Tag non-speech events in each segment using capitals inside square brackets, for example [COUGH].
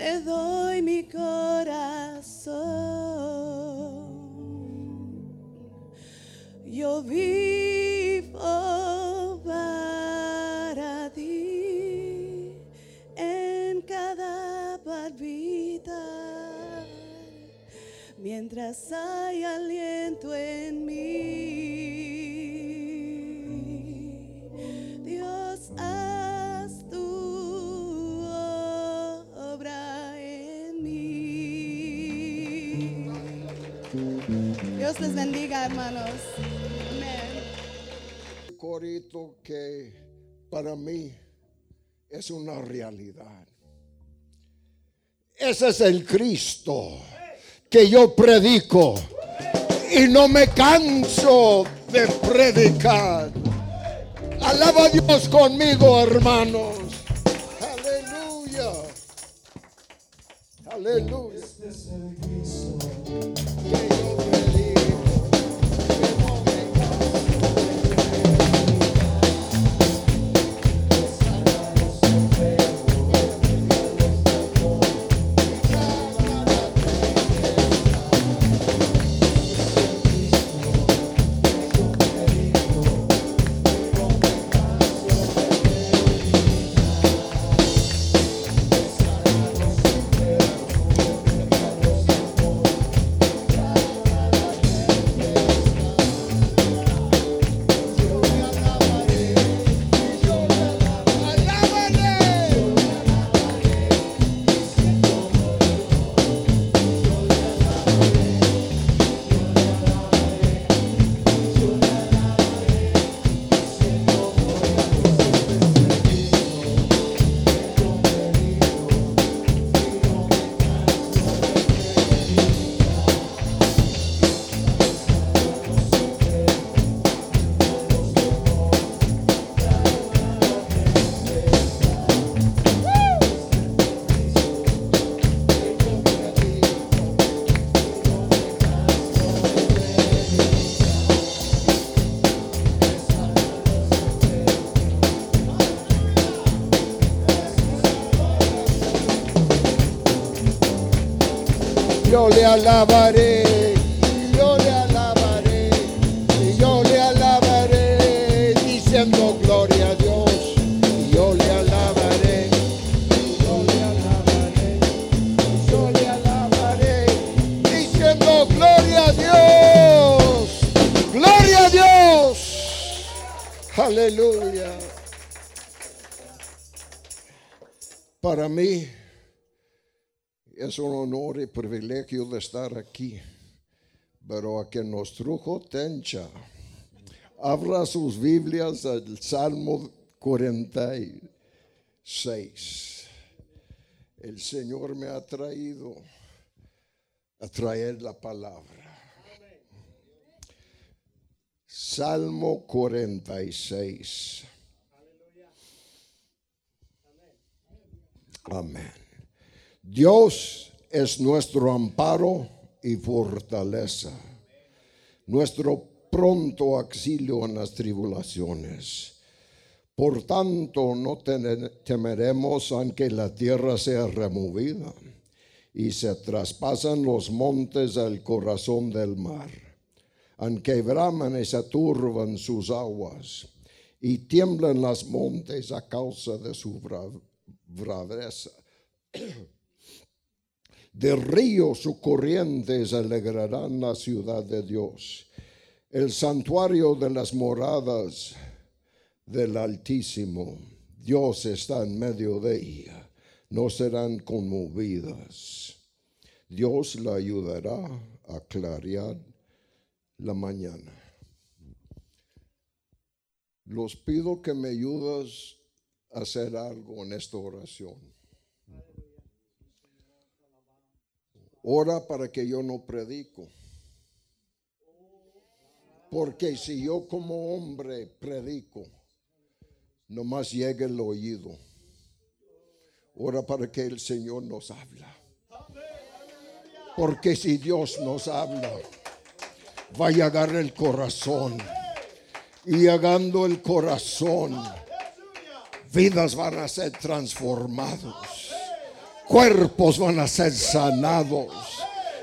te doy mi corazón. Yo vivo para ti en cada palpita, mientras hay aliento hermanos. Amén. corito que para mí es una realidad. Ese es el Cristo que yo predico y no me canso de predicar. Alaba a Dios conmigo, hermanos. Aleluya. Aleluya. Le alabaré, privilegio de estar aquí. Pero a quien nos trujo tencha. Abra sus Biblias al Salmo 46. El Señor me ha traído a traer la palabra. Salmo 46. Amén. Dios es nuestro amparo y fortaleza, nuestro pronto auxilio en las tribulaciones. Por tanto, no temeremos aunque la tierra sea removida y se traspasan los montes al corazón del mar, aunque braman y se turban sus aguas y tiemblan las montes a causa de su bra- braveza. De ríos o corrientes alegrarán la ciudad de Dios, el santuario de las moradas del Altísimo. Dios está en medio de ella, no serán conmovidas. Dios la ayudará a clarear la mañana. Los pido que me ayudas a hacer algo en esta oración. Ora para que yo no predico. Porque si yo como hombre predico, nomás llegue el oído. Ora para que el Señor nos habla. Porque si Dios nos habla, va a llegar el corazón. Y llegando el corazón, vidas van a ser transformados cuerpos van a ser sanados.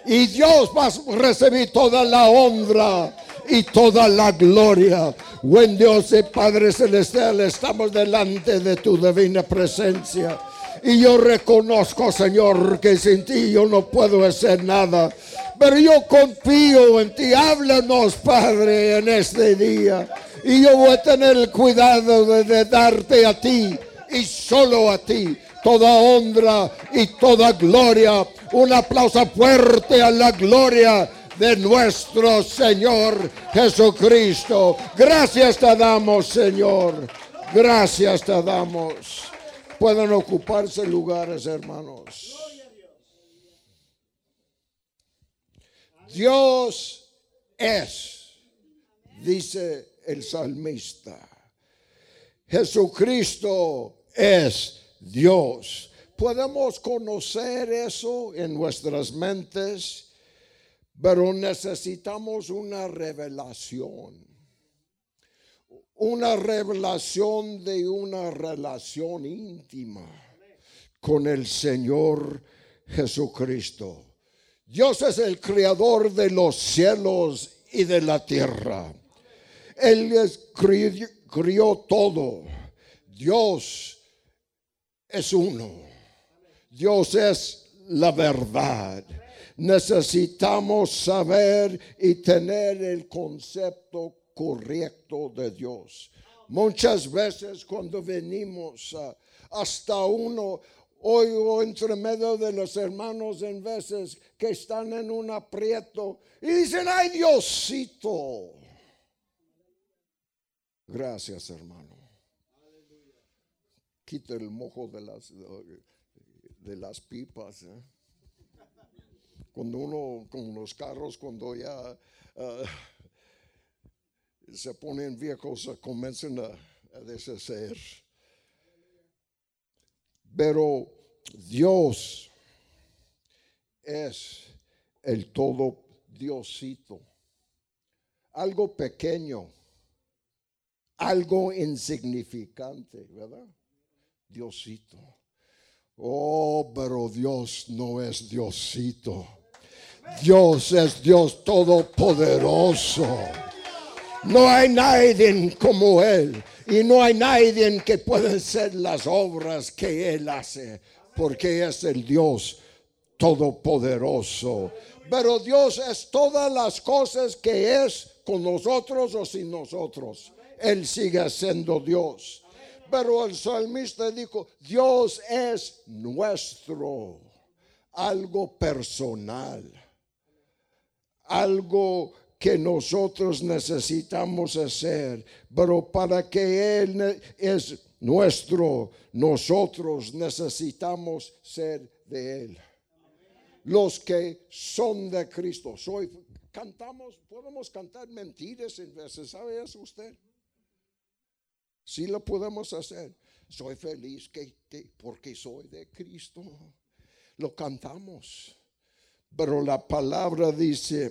Y Dios va a recibir toda la honra y toda la gloria. Buen Dios y Padre Celestial, estamos delante de tu divina presencia. Y yo reconozco, Señor, que sin ti yo no puedo hacer nada. Pero yo confío en ti. Háblanos, Padre, en este día. Y yo voy a tener el cuidado de, darte a ti y solo a ti toda honra y toda gloria. Un aplauso fuerte a la gloria de nuestro Señor Jesucristo. Gracias te damos, Señor. Gracias te damos. Pueden ocuparse lugares, hermanos. Dios es, dice el salmista. Jesucristo es Dios. Podemos conocer eso en nuestras mentes, pero necesitamos una revelación. Una revelación de una relación íntima con el Señor Jesucristo. Dios es el creador de los cielos y de la tierra. Él crió, todo. Dios es uno. Dios es la verdad. Necesitamos saber y tener el concepto correcto de Dios. Muchas veces cuando venimos hasta uno, oigo entre medio de los hermanos en veces que están en un aprieto y dicen, ay Diosito. Gracias, hermano. Quita el mojo de las, de las pipas. ¿eh? Cuando uno, con los carros, cuando ya ah, se ponen viejos, comienzan a, a deshacer. Pero Dios es el todo Diosito. Algo pequeño algo insignificante, ¿verdad? Diosito. Oh, pero Dios no es Diosito. Dios es Dios todopoderoso. No hay nadie como Él. Y no hay nadie que pueda hacer las obras que Él hace. Porque es el Dios todopoderoso. Pero Dios es todas las cosas que es con nosotros o sin nosotros. Él sigue siendo Dios. Pero el salmista dijo, Dios es nuestro, algo personal, algo que nosotros necesitamos hacer, pero para que Él es nuestro, nosotros necesitamos ser de Él. Los que son de Cristo. Soy, cantamos, podemos cantar mentiras en veces, ¿sabe eso usted? Si lo podemos hacer. Soy feliz que, porque soy de Cristo. Lo cantamos. Pero la palabra dice,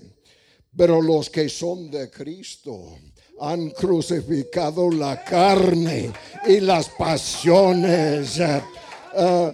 pero los que son de Cristo han crucificado la carne y las pasiones. Uh,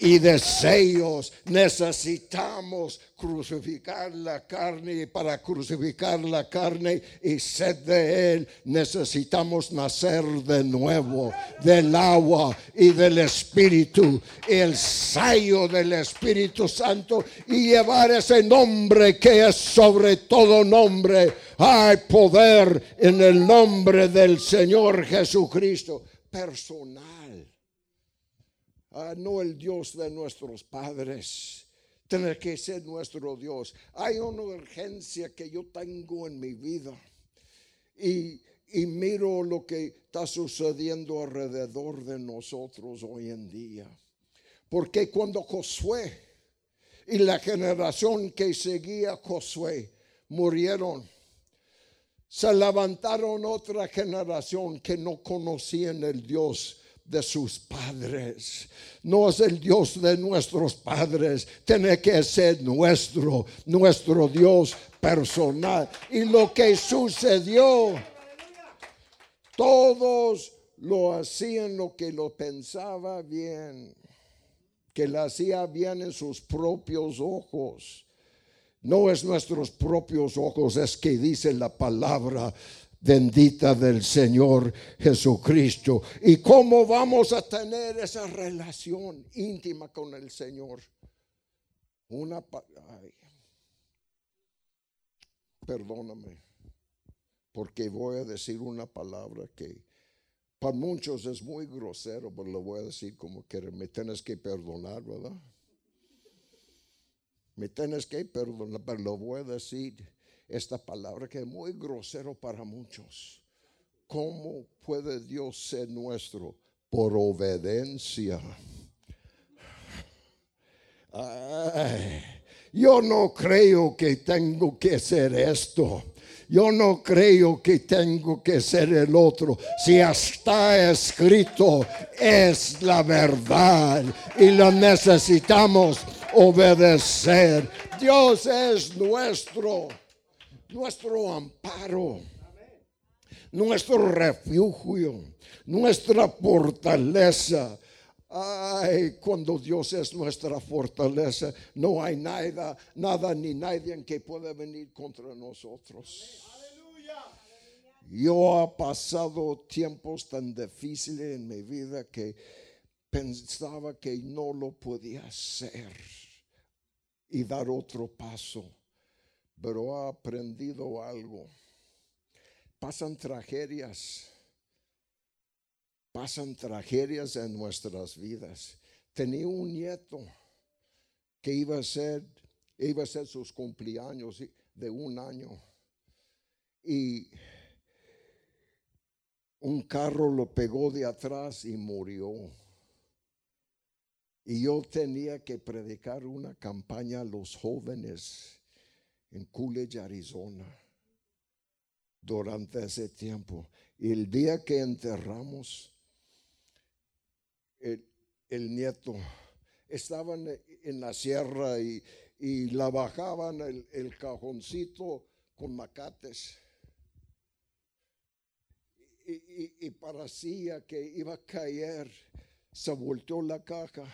y deseos. Necesitamos crucificar la carne y para crucificar la carne y sed de él necesitamos nacer de nuevo del agua y del espíritu el sello del Espíritu Santo y llevar ese nombre que es sobre todo nombre. Hay poder en el nombre del Señor Jesucristo personal Ah, no el Dios de nuestros padres. Tener que ser nuestro Dios. Hay una urgencia que yo tengo en mi vida. Y, miro lo que está sucediendo alrededor de nosotros hoy en día. Porque cuando Josué y la generación que seguía Josué murieron, se levantaron otra generación que no conocían el Dios de sus padres. No es el Dios de nuestros padres. Tiene que ser nuestro, nuestro Dios personal. Y lo que sucedió, todos lo hacían lo que lo pensaba bien. que la hacía bien en sus propios ojos. No es nuestros propios ojos, es que dice la palabra bendita del Señor Jesucristo. ¿Y cómo vamos a tener esa relación íntima con el Señor? Una perdóname, porque voy a decir una palabra que para muchos es muy grosero, pero lo voy a decir como que me tienes que perdonar, ¿verdad? Me tienes que perdonar, pero lo voy a decir esta palabra que es muy grosero para muchos. ¿Cómo puede Dios ser nuestro? Por obediencia. yo no creo que tengo que ser esto. Yo no creo que tengo que ser el otro. Si está escrito, es la verdad y lo necesitamos obedecer. Dios es nuestro nuestro amparo, nuestro refugio, nuestra fortaleza. Ay, cuando Dios es nuestra fortaleza, no hay nada, nada ni nadie que pueda venir contra nosotros. Yo he pasado tiempos tan difíciles en mi vida que pensaba que no lo podía hacer y dar otro paso pero ha aprendido algo. Pasan tragedias, pasan tragedias en nuestras vidas. Tenía un nieto que iba a ser, iba a ser sus cumpleaños de un año y un carro lo pegó de atrás y murió. Y yo tenía que predicar una campaña a los jóvenes en Coolidge, Arizona, durante ese tiempo. Y el día que enterramos, el, nieto, estaban en la sierra y, la bajaban el, el cajoncito con macates. Y, y, parecía que iba a caer, se volteó la caja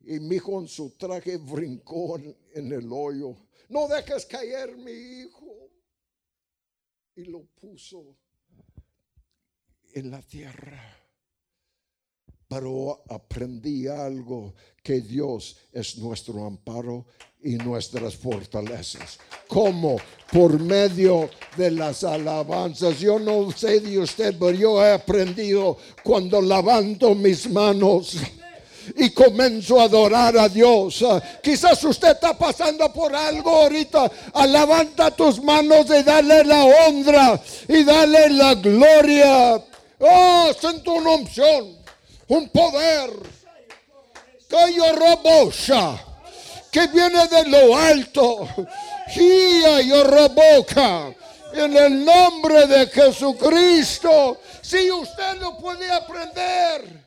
y mi hijo en su traje brincó en el hoyo no dejes caer mi hijo. Y lo puso en la tierra. Pero aprendí algo, que Dios es nuestro amparo y nuestras fortalezas. ¿Cómo? Por medio de las alabanzas. Yo no sé de usted, pero yo he aprendido cuando lavando mis manos y comenzó a adorar a Dios. Quizás usted está pasando por algo ahorita. Ah, levanta tus manos y dale la honra y dale la gloria. Oh, siento una unción, un poder. Que yo robosa, que viene de lo alto. Gia yo roboca. En el nombre de Jesucristo. Si usted lo puede aprender.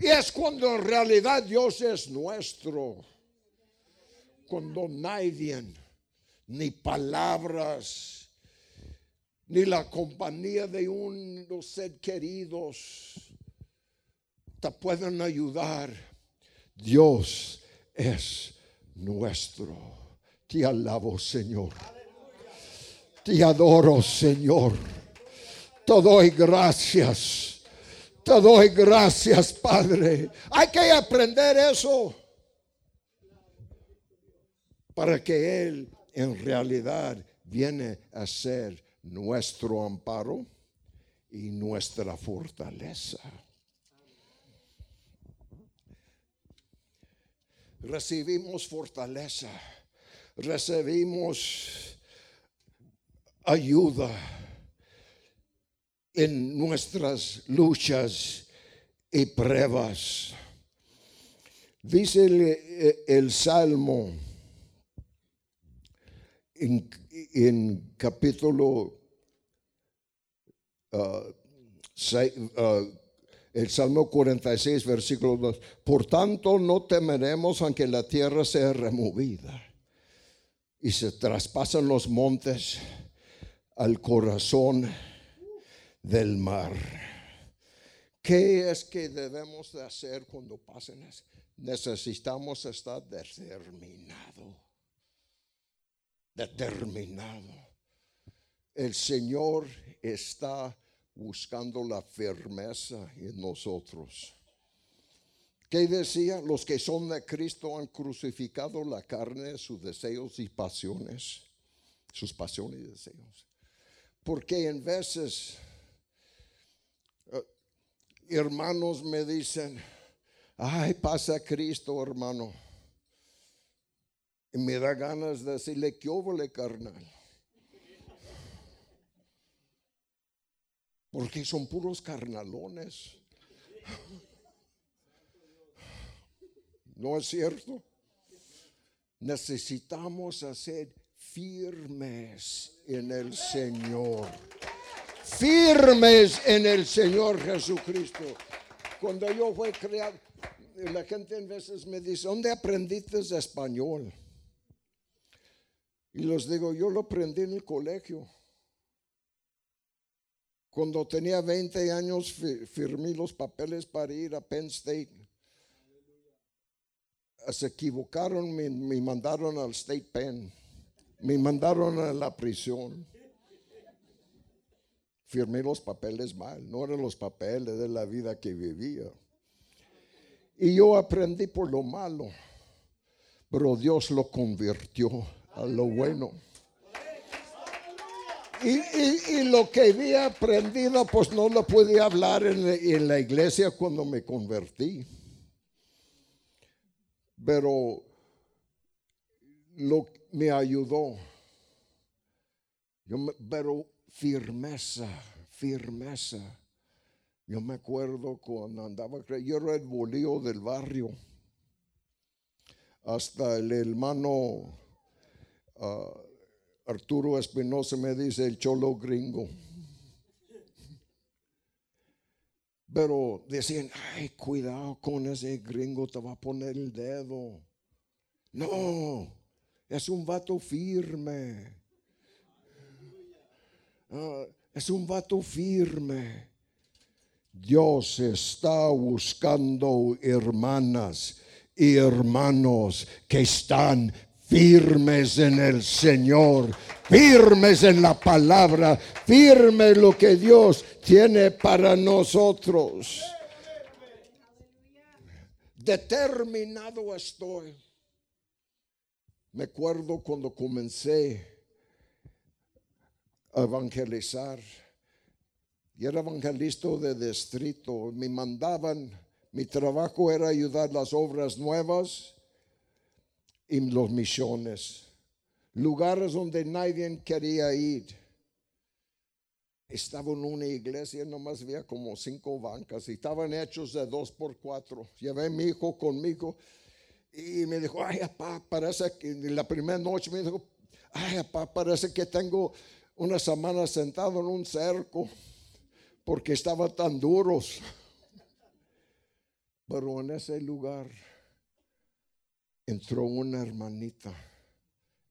Y es cuando en realidad Dios es nuestro. Cuando nadie, ni palabras, ni la compañía de unos ser queridos te pueden ayudar. Dios es nuestro. Te alabo, Señor. Te adoro, Señor. Te doy gracias te doy gracias, Padre. Hay que aprender eso para que Él en realidad viene a ser nuestro amparo y nuestra fortaleza. Recibimos fortaleza, recibimos ayuda en nuestras luchas y pruebas. Dice el, Salmo en, capítulo uh, uh, el Salmo 46, versículo 2. Por tanto, no temeremos aunque la tierra sea removida y se traspasan los montes al corazón del mar. ¿Qué es que debemos de hacer cuando pasen necesitamos estar determinado. Determinado. El Señor está buscando la firmeza en nosotros. ¿Qué decía? Los que son de Cristo han crucificado la carne, sus deseos y pasiones, sus pasiones y deseos. Porque en veces hermanos me dicen, ay, pasa Cristo, hermano. Y me da ganas de decirle, ¿qué le carnal? Porque son puros carnalones. ¿No es cierto? Necesitamos hacer firmes en el Señor. Firmes en el Señor Jesucristo. Cuando yo fui creado, la gente en veces me dice, ¿dónde aprendiste español? Y les digo, yo lo aprendí en el colegio. Cuando tenía 20 años firmé los papeles para ir a Penn State. Se equivocaron, me, me mandaron al State Penn. Me mandaron a la prisión. Firmé los papeles mal, no eran los papeles de la vida que vivía. Y yo aprendí por lo malo, pero Dios lo convirtió a lo bueno. Y, lo que había aprendido, pues no lo pude hablar en, la iglesia cuando me convertí. Pero lo me ayudó. Yo pero firmeza, firmeza. Yo me acuerdo cuando andaba, yo era el bolío del barrio. Hasta el hermano ah, Arturo Espinosa me dice el cholo gringo. Pero decían, ay, cuidado con ese gringo, te va a poner el dedo. No, es un vato firme. Ah, es un vato firme. Dios está buscando hermanas y hermanos que están firmes en el Señor, firmes en la palabra, firmes lo que Dios tiene para nosotros. Determinado estoy. Me acuerdo cuando comencé evangelizar. Y era evangelista de distrito. Me mandaban, mi trabajo era ayudar las obras nuevas y los misiones, lugares donde nadie quería ir. Estaba en una iglesia, nomás había como cinco bancas y estaban hechos de dos por cuatro. Llevé a mi hijo conmigo y me dijo, ay, papá, parece que la primera noche me dijo, ay, papá, parece que tengo una semana sentado en un cerco porque estaban tan duros. Pero en ese lugar entró una hermanita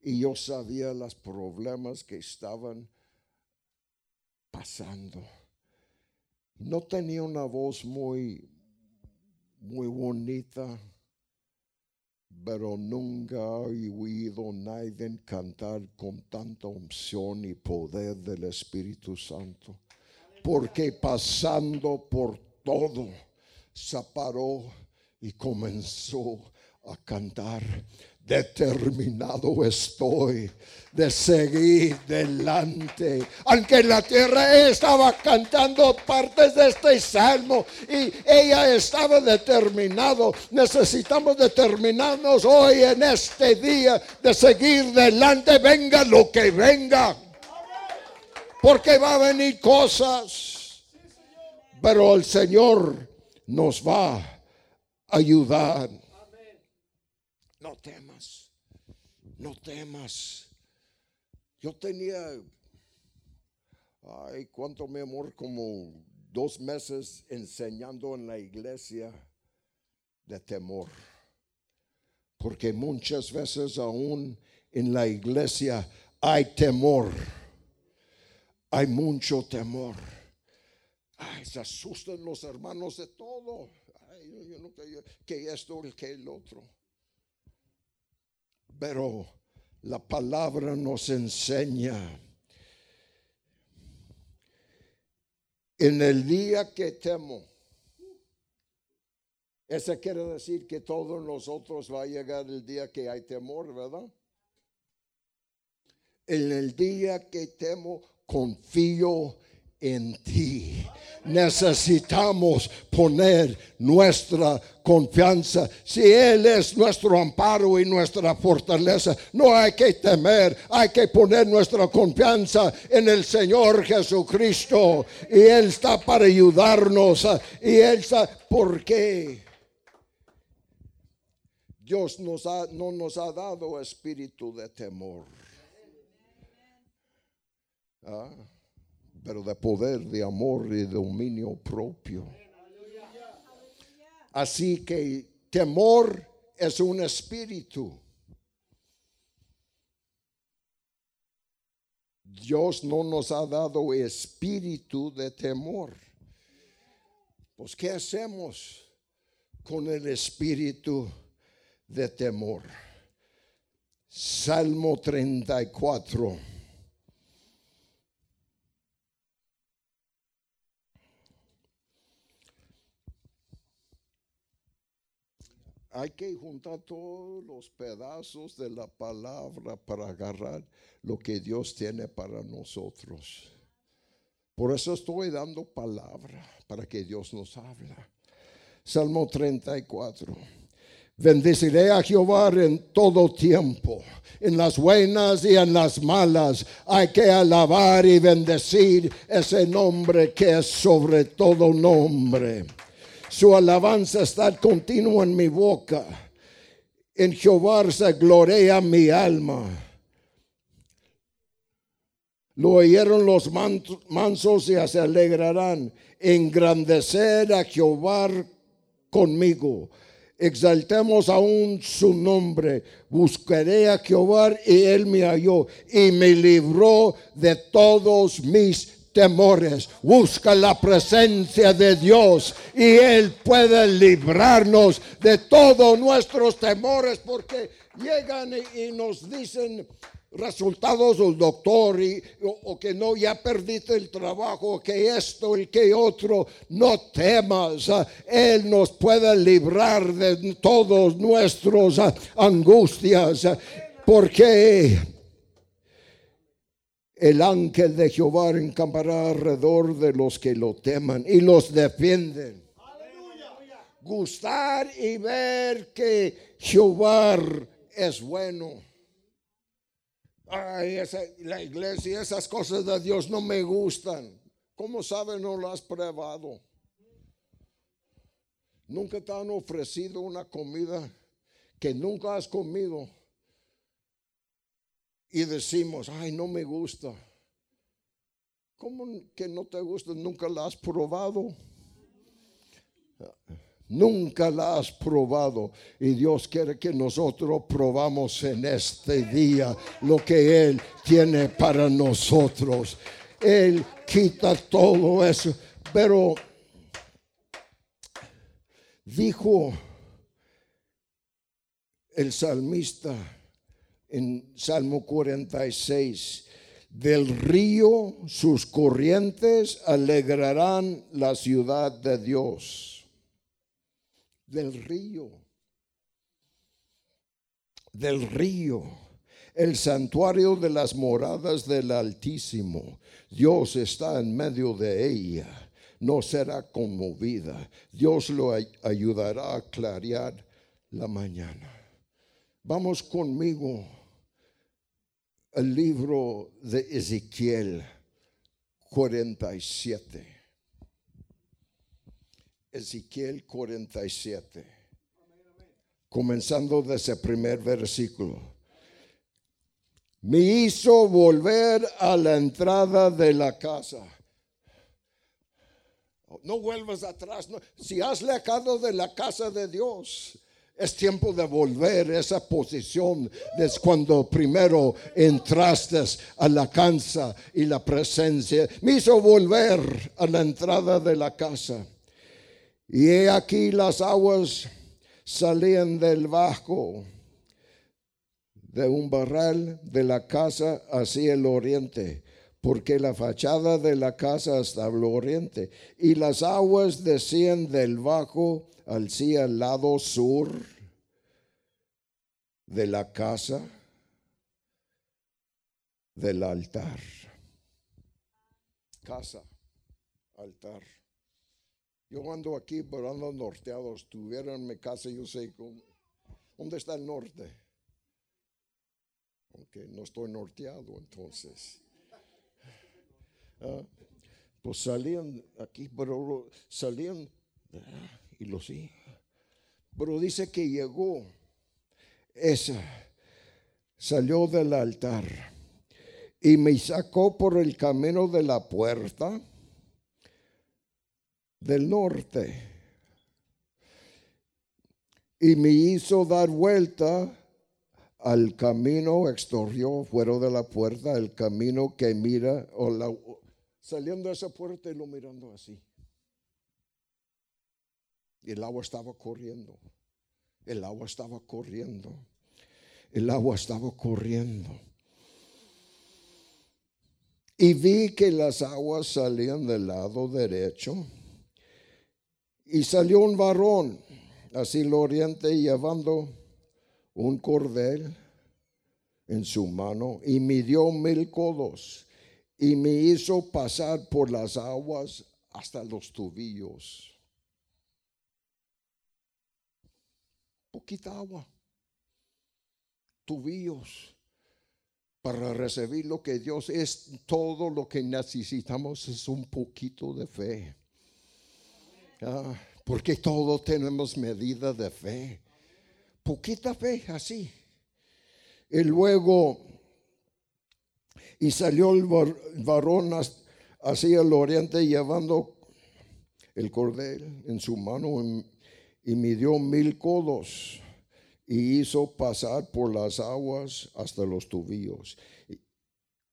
y yo sabía los problemas que estaban pasando. No tenía una voz muy, muy bonita, pero nunca he oído nadie cantar con tanta unción y poder del Espíritu Santo. Porque pasando por todo, se paró y comenzó a cantar. Determinado estoy de seguir delante. Aunque la tierra estaba cantando partes de este salmo y ella estaba determinado. Necesitamos determinarnos hoy en este día de seguir delante, venga lo que venga. Porque va a venir cosas. Pero el Señor nos va a ayudar. No temas, no temas. Yo tenía, ay, cuánto mi amor, como dos meses enseñando en la iglesia de temor. Porque muchas veces aún en la iglesia hay temor. Hay mucho temor. Ay, se asustan los hermanos de todo. ay, yo no, que, que esto, que el otro. Pero la palabra nos enseña. En el día que temo, ese quiere decir que todos nosotros va a llegar el día que hay temor, ¿verdad? En el día que temo, confío en ti. Necesitamos poner nuestra confianza. Si Él es nuestro amparo y nuestra fortaleza, no hay que temer, hay que poner nuestra confianza en el Señor Jesucristo. Y Él está para ayudarnos. Y Él está, ¿por qué? Dios nos no nos ha dado espíritu de temor. ¿Ah? Pero de poder, de amor y de dominio propio. Así que temor es un espíritu. Dios no nos ha dado espíritu de temor. Pues ¿qué hacemos con el espíritu de temor? Salmo 34. Hay que juntar todos los pedazos de la palabra para agarrar lo que Dios tiene para nosotros. Por eso estoy dando palabra para que Dios nos habla. Salmo 34. Bendeciré a Jehová en todo tiempo, en las buenas y en las malas. Hay que alabar y bendecir ese nombre que es sobre todo nombre. Su alabanza está continua en mi boca. En Jehová se gloria mi alma. Lo oyeron los mansos y se alegrarán. Engrandecer a Jehová conmigo. Exaltemos aún su nombre. Buscaré a Jehová y él me halló y me libró de todos mis temores. Busca la presencia de Dios y Él puede librarnos de todos nuestros temores porque llegan y, nos dicen resultados del doctor y, o, que no, ya perdiste el trabajo, que esto y que otro, no temas. Él nos puede librar de todos nuestros angustias porque el ángel de Jehová encampará alrededor de los que lo teman y los defienden. Gustar y ver que Jehová es bueno. Ay, la iglesia, esas cosas de Dios no me gustan. ¿Cómo sabe no lo has probado? Nunca te han ofrecido una comida que nunca has comido y decimos, ay, no me gusta. ¿Cómo que no te gusta? Nunca la has probado. Nunca la has probado. Y Dios quiere que nosotros probamos en este día lo que Él tiene para nosotros. Él quita todo eso. Pero dijo el salmista, en Salmo 46. Del río sus corrientes alegrarán la ciudad de Dios. Del río. Del río. El santuario de las moradas del Altísimo. Dios está en medio de ella. No será conmovida. Dios lo ayudará a clarear la mañana. Vamos conmigo el libro de Ezequiel 47. Ezequiel 47. Comenzando desde el primer versículo. Me hizo volver a la entrada de la casa. No vuelvas atrás. Si has lejado de la casa de Dios, es tiempo de volver esa posición de cuando primero entraste a la casa y la presencia. Me hizo volver a la entrada de la casa. Y he aquí las aguas salían del bajo de un barral de la casa hacia el oriente, porque la fachada de la casa estaba al oriente, y las aguas decían del bajo hacia el lado sur de la casa del altar. Casa, altar. Yo ando aquí, pero ando norteado. Estuvieran en mi casa, yo sé dónde está el norte. Aunque no estoy norteado entonces. Ah, pues salían aquí, pero salían ah, y lo sí. Pero dice que llegó esa, salió del altar y me sacó por el camino de la puerta del norte y me hizo dar vuelta al camino exterior fuera de la puerta, el camino que mira, o la, saliendo de esa puerta y lo mirando así. Y el agua estaba corriendo, el agua estaba corriendo, el agua estaba corriendo. Y vi que las aguas salían del lado derecho. Y salió un varón así el oriente llevando un cordel en su mano y midió mil codos y me hizo pasar por las aguas hasta los tubillos. Poquita agua, tubillos, para recibir lo que Dios es, todo lo que necesitamos es un poquito de fe. Ah, porque todos tenemos medida de fe poquita fe así. Y luego, y salió el varón hacia el oriente llevando el cordel en su mano y midió mil codos y hizo pasar por las aguas hasta los tubillos.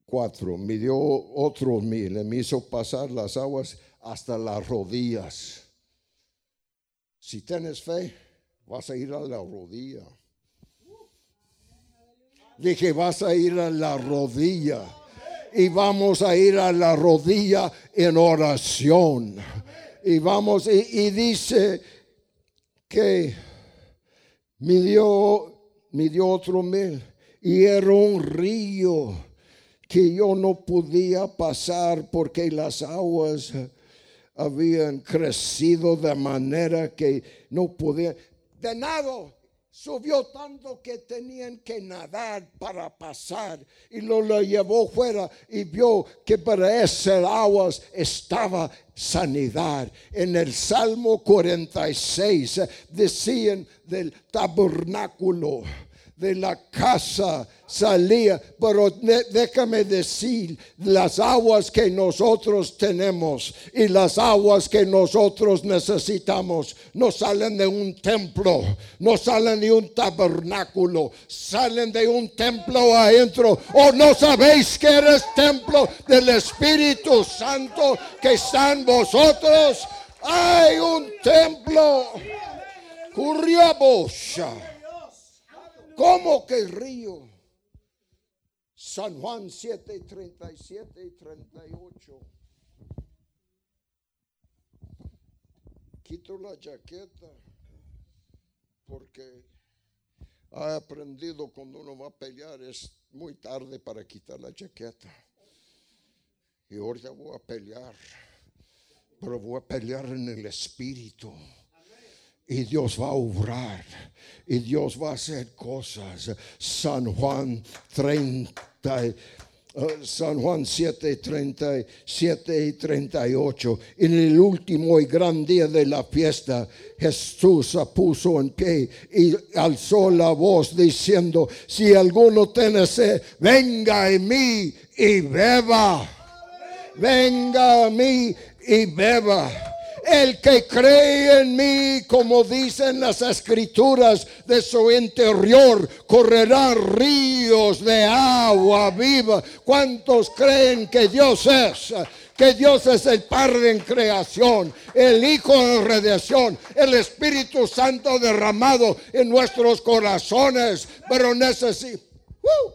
Cuatro, midió otros mil, y hizo pasar las aguas hasta las rodillas. Si tienes fe, vas a ir a la rodilla. Dije, vas a ir a la rodilla. Y vamos a ir a la rodilla en oración. Y vamos, y, dice que midió, midió otro mil. Y era un río que yo no podía pasar porque las aguas habían crecido de manera que no podía de nado. Subió tanto que tenían que nadar para pasar y lo, llevó fuera y vio que para esas aguas estaba sanidad. En el Salmo 46 decían del tabernáculo de la casa salía, pero déjame decir, las aguas que nosotros tenemos y las aguas que nosotros necesitamos no salen de un templo, no salen de un tabernáculo, salen de un templo adentro. ¿O no sabéis que eres templo del Espíritu Santo que está en vosotros? Hay un templo. Curriabosha. ¿Cómo que río? San Juan 7, 37 y 38. Quito la chaqueta porque ha aprendido cuando uno va a pelear es muy tarde para quitar la chaqueta. Y ahorita voy a pelear, pero voy a pelear en el espíritu. Y Dios va a obrar. Y Dios va a hacer cosas. San Juan 30. Eh, San Juan 7, 37 y 38. En el último y gran día de la fiesta, Jesús se puso en pie y alzó la voz diciendo, si alguno tiene sed, venga a mí y beba. Venga a mí y beba. El que cree en mí, como dicen las escrituras, de su interior correrán ríos de agua viva. ¿Cuántos creen que Dios es? que Dios es el Padre en creación, el Hijo en redención, el Espíritu Santo derramado en nuestros corazones, pero necesito... ¡Uh!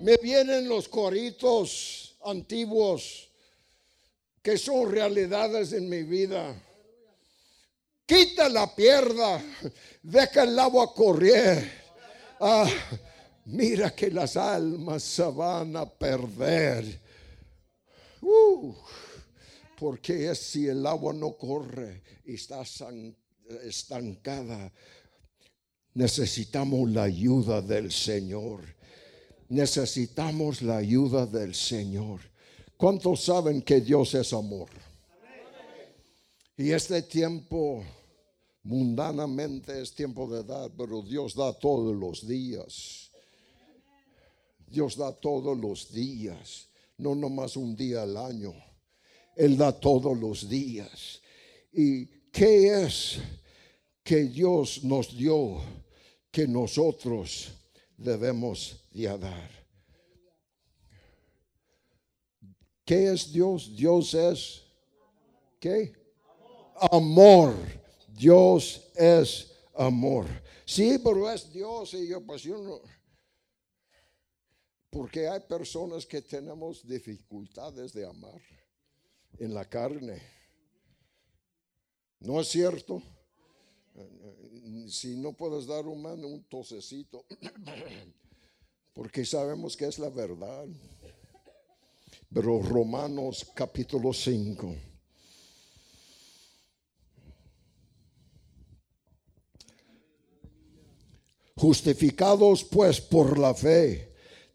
Me vienen los coritos antiguos que son realidades en mi vida. Quita la pierna, deja el agua correr. Ah, mira que las almas se van a perder. Uh, porque es si el agua no corre y está estancada, necesitamos la ayuda del Señor. Necesitamos la ayuda del Señor. ¿Cuántos saben que Dios es amor? Y este tiempo mundanamente es tiempo de dar, pero Dios da todos los días. Dios da todos los días, no nomás un día al año. Él da todos los días. ¿Y qué es que Dios nos dio que nosotros debemos de dar? ¿Qué es Dios? Dios es ¿qué? Amor. Dios es amor. Sí, pero es Dios y yo pues yo no porque hay personas que tenemos dificultades de amar en la carne. ¿No es cierto? Si no puedes dar un mano, un tosecito, [CLEARS THROAT] porque sabemos que es la verdad. Pero Romanos capítulo 5. Justificados pues por la fe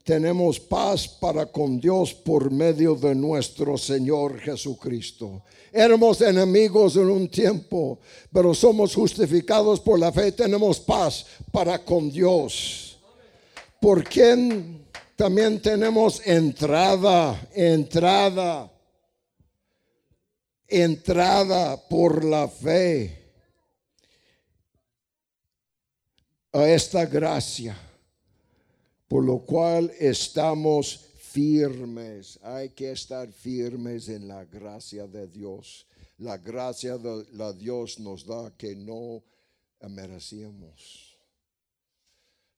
tenemos paz para con Dios por medio de nuestro Señor Jesucristo. Éramos enemigos en un tiempo, pero somos justificados por la fe. Tenemos paz para con Dios. Por quien también tenemos entrada, entrada, entrada por la fe a esta gracia por lo cual estamos firmes. Hay que estar firmes en la gracia de Dios. La gracia de la Dios nos da que no merecíamos.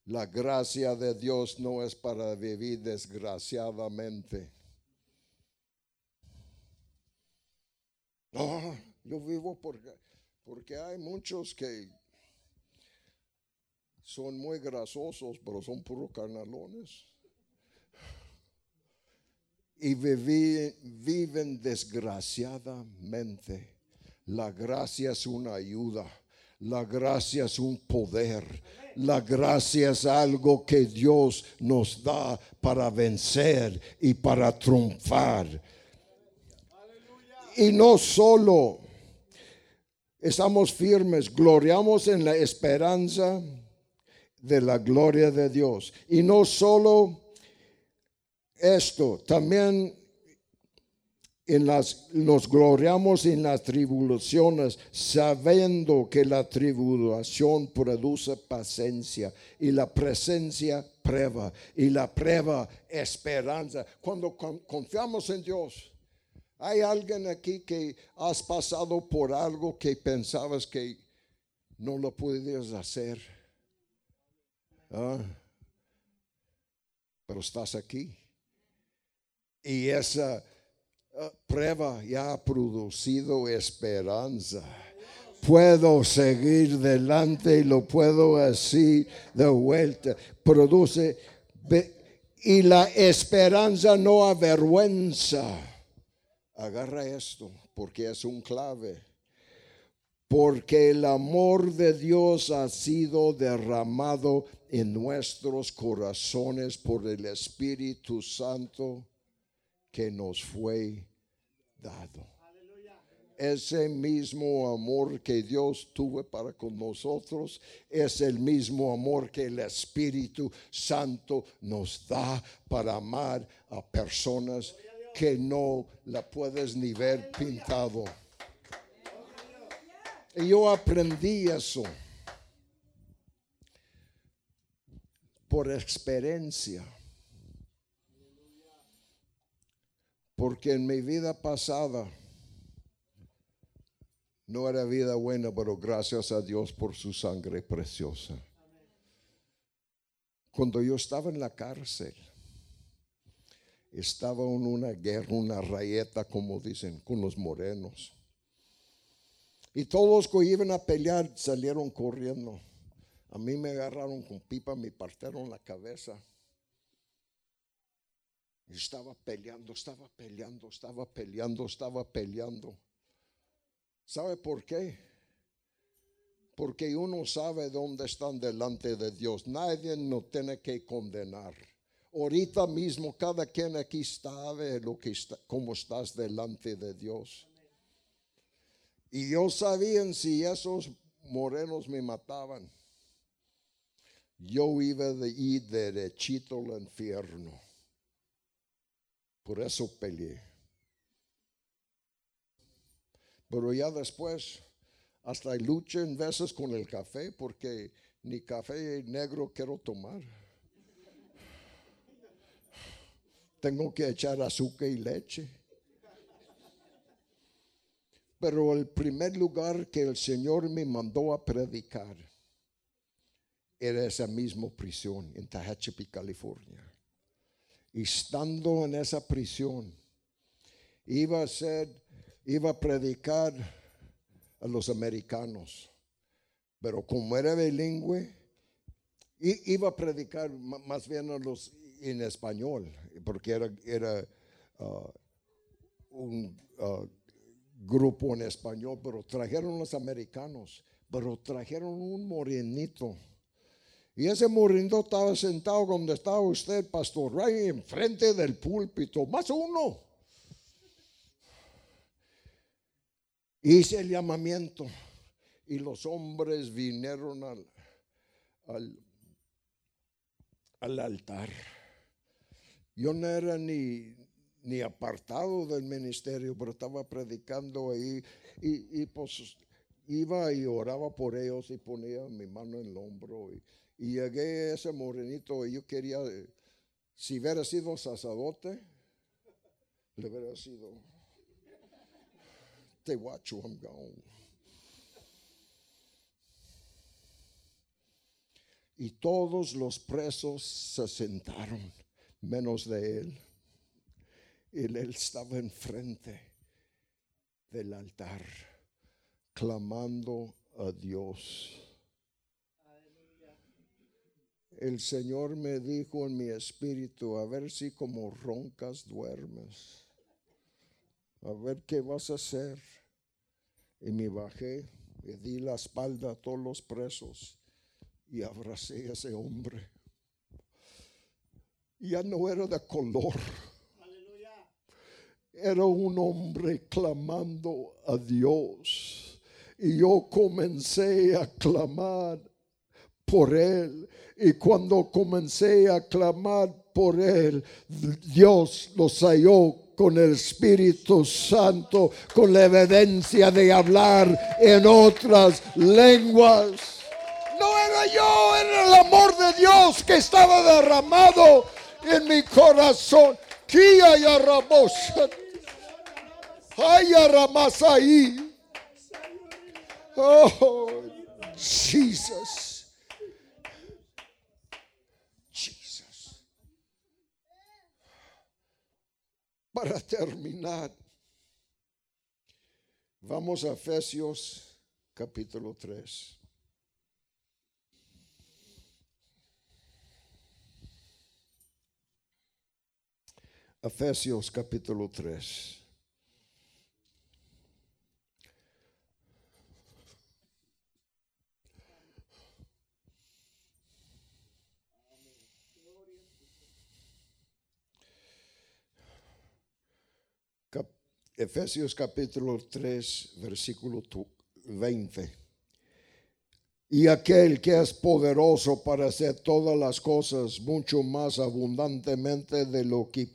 La gracia de Dios no es para vivir desgraciadamente. No, yo vivo porque, porque hay muchos que son muy grasosos, pero son puros carnalones. Y viven desgraciadamente. La gracia es una ayuda. La gracia es un poder. La gracia es algo que Dios nos da para vencer y para triunfar. Y no solo estamos firmes, gloriamos en la esperanza de la gloria de Dios. Y no solo esto, también en las, nos gloriamos en las tribulaciones, sabiendo que la tribulación produce paciencia y la presencia prueba y la prueba esperanza. Cuando confiamos en Dios, hay alguien aquí que has pasado por algo que pensabas que no lo podías hacer Ah, pero estás aquí. Y esa prueba ya ha producido esperanza. Puedo seguir delante y lo puedo así de vuelta. Produce y la esperanza no avergüenza. Agarra esto porque es un clave porque el amor de Dios ha sido derramado en nuestros corazones por el Espíritu Santo que nos fue dado. Ese mismo amor que Dios tuvo para con nosotros es el mismo amor que el Espíritu Santo nos da para amar a personas que no la puedes ni ver pintado. Y yo aprendí eso por experiencia. Porque en mi vida pasada no era vida buena, pero gracias a Dios por su sangre preciosa. Cuando yo estaba en la cárcel, estaba en una guerra, una rayeta, como dicen, con los morenos. Y todos los que iban a pelear salieron corriendo. A mí me agarraron con pipa, me partieron la cabeza. Estaba peleando, estaba peleando, estaba peleando, estaba peleando. ¿Sabe por qué? Porque uno sabe dónde están delante de Dios. Nadie nos tiene que condenar. Ahorita mismo cada quien aquí sabe lo que está, cómo estás delante de Dios. Y yo sabía si esos morenos me mataban, yo iba de ir derechito al infierno. Por eso peleé. Pero ya después, hasta luché en veces con el café, porque ni café negro quiero tomar. Tengo que echar azúcar y leche. Pero el primer lugar que el Señor me mandó a predicar era esa misma prisión en Tehachapi, California. Estando en esa prisión, iba a ser, iba a predicar a los americanos, pero como era bilingüe, iba a predicar más bien a los en español, porque era, era uh, un uh, grupo en español, pero trajeron los americanos, pero trajeron un morenito. Y ese morenito estaba sentado donde estaba usted, Pastor Ray, enfrente del púlpito, más uno. Hice el llamamiento y los hombres vinieron al, al, al altar. Yo no era ni, ni apartado del ministerio, pero estaba predicando ahí y, pues iba y oraba por ellos y ponía mi mano en el hombro y, llegué a ese morenito y yo quería, si hubiera sido sacerdote, le hubiera sido, te guacho, I'm gone. Y todos los presos se sentaron, menos de él. Y él estaba enfrente del altar, clamando a Dios. El Señor me dijo en mi espíritu, a ver si como roncas duermes, a ver qué vas a hacer. Y me bajé, le di la espalda a todos los presos y abracé a ese hombre. Ya no era de color era un hombre clamando a Dios. Y yo comencé a clamar por él. Y cuando comencé a clamar por él, Dios lo halló con el Espíritu Santo, con la evidencia de hablar en otras lenguas. No era yo, era el amor de Dios que estaba derramado en mi corazón. Kia y Ay, ahí. Oh. Jesus. Para [LAUGHS] terminar, vamos a Efesios capítulo 3. Efesios capítulo 3. Efesios capítulo 3, versículo 20. Y aquel que es poderoso para hacer todas las cosas mucho más abundantemente de lo que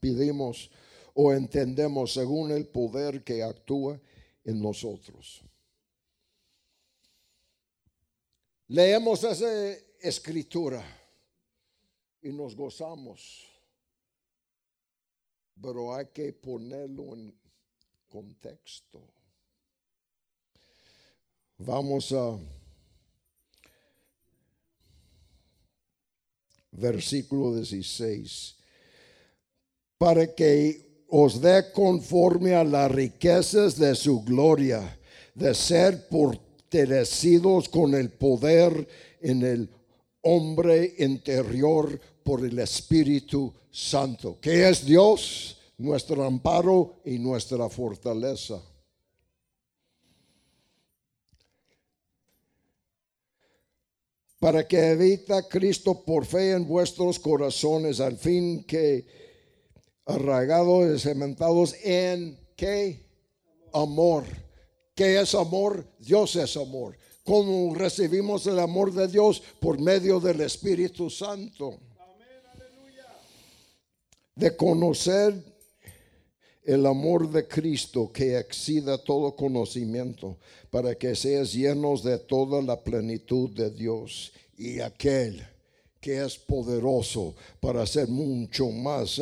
pedimos o entendemos según el poder que actúa en nosotros. Leemos esa escritura y nos gozamos pero hay que ponerlo en contexto. Vamos a versículo 16. Para que os dé conforme a las riquezas de su gloria, de ser fortalecidos con el poder en el hombre interior por el Espíritu Santo, que es Dios, nuestro amparo y nuestra fortaleza. Para que evita Cristo por fe en vuestros corazones, al fin que arraigados y cementados en qué? Amor. ¿Qué es amor? Dios es amor. ¿Cómo recibimos el amor de Dios? Por medio del Espíritu Santo de conocer el amor de Cristo que exceda todo conocimiento, para que seas llenos de toda la plenitud de Dios y aquel que es poderoso para hacer mucho más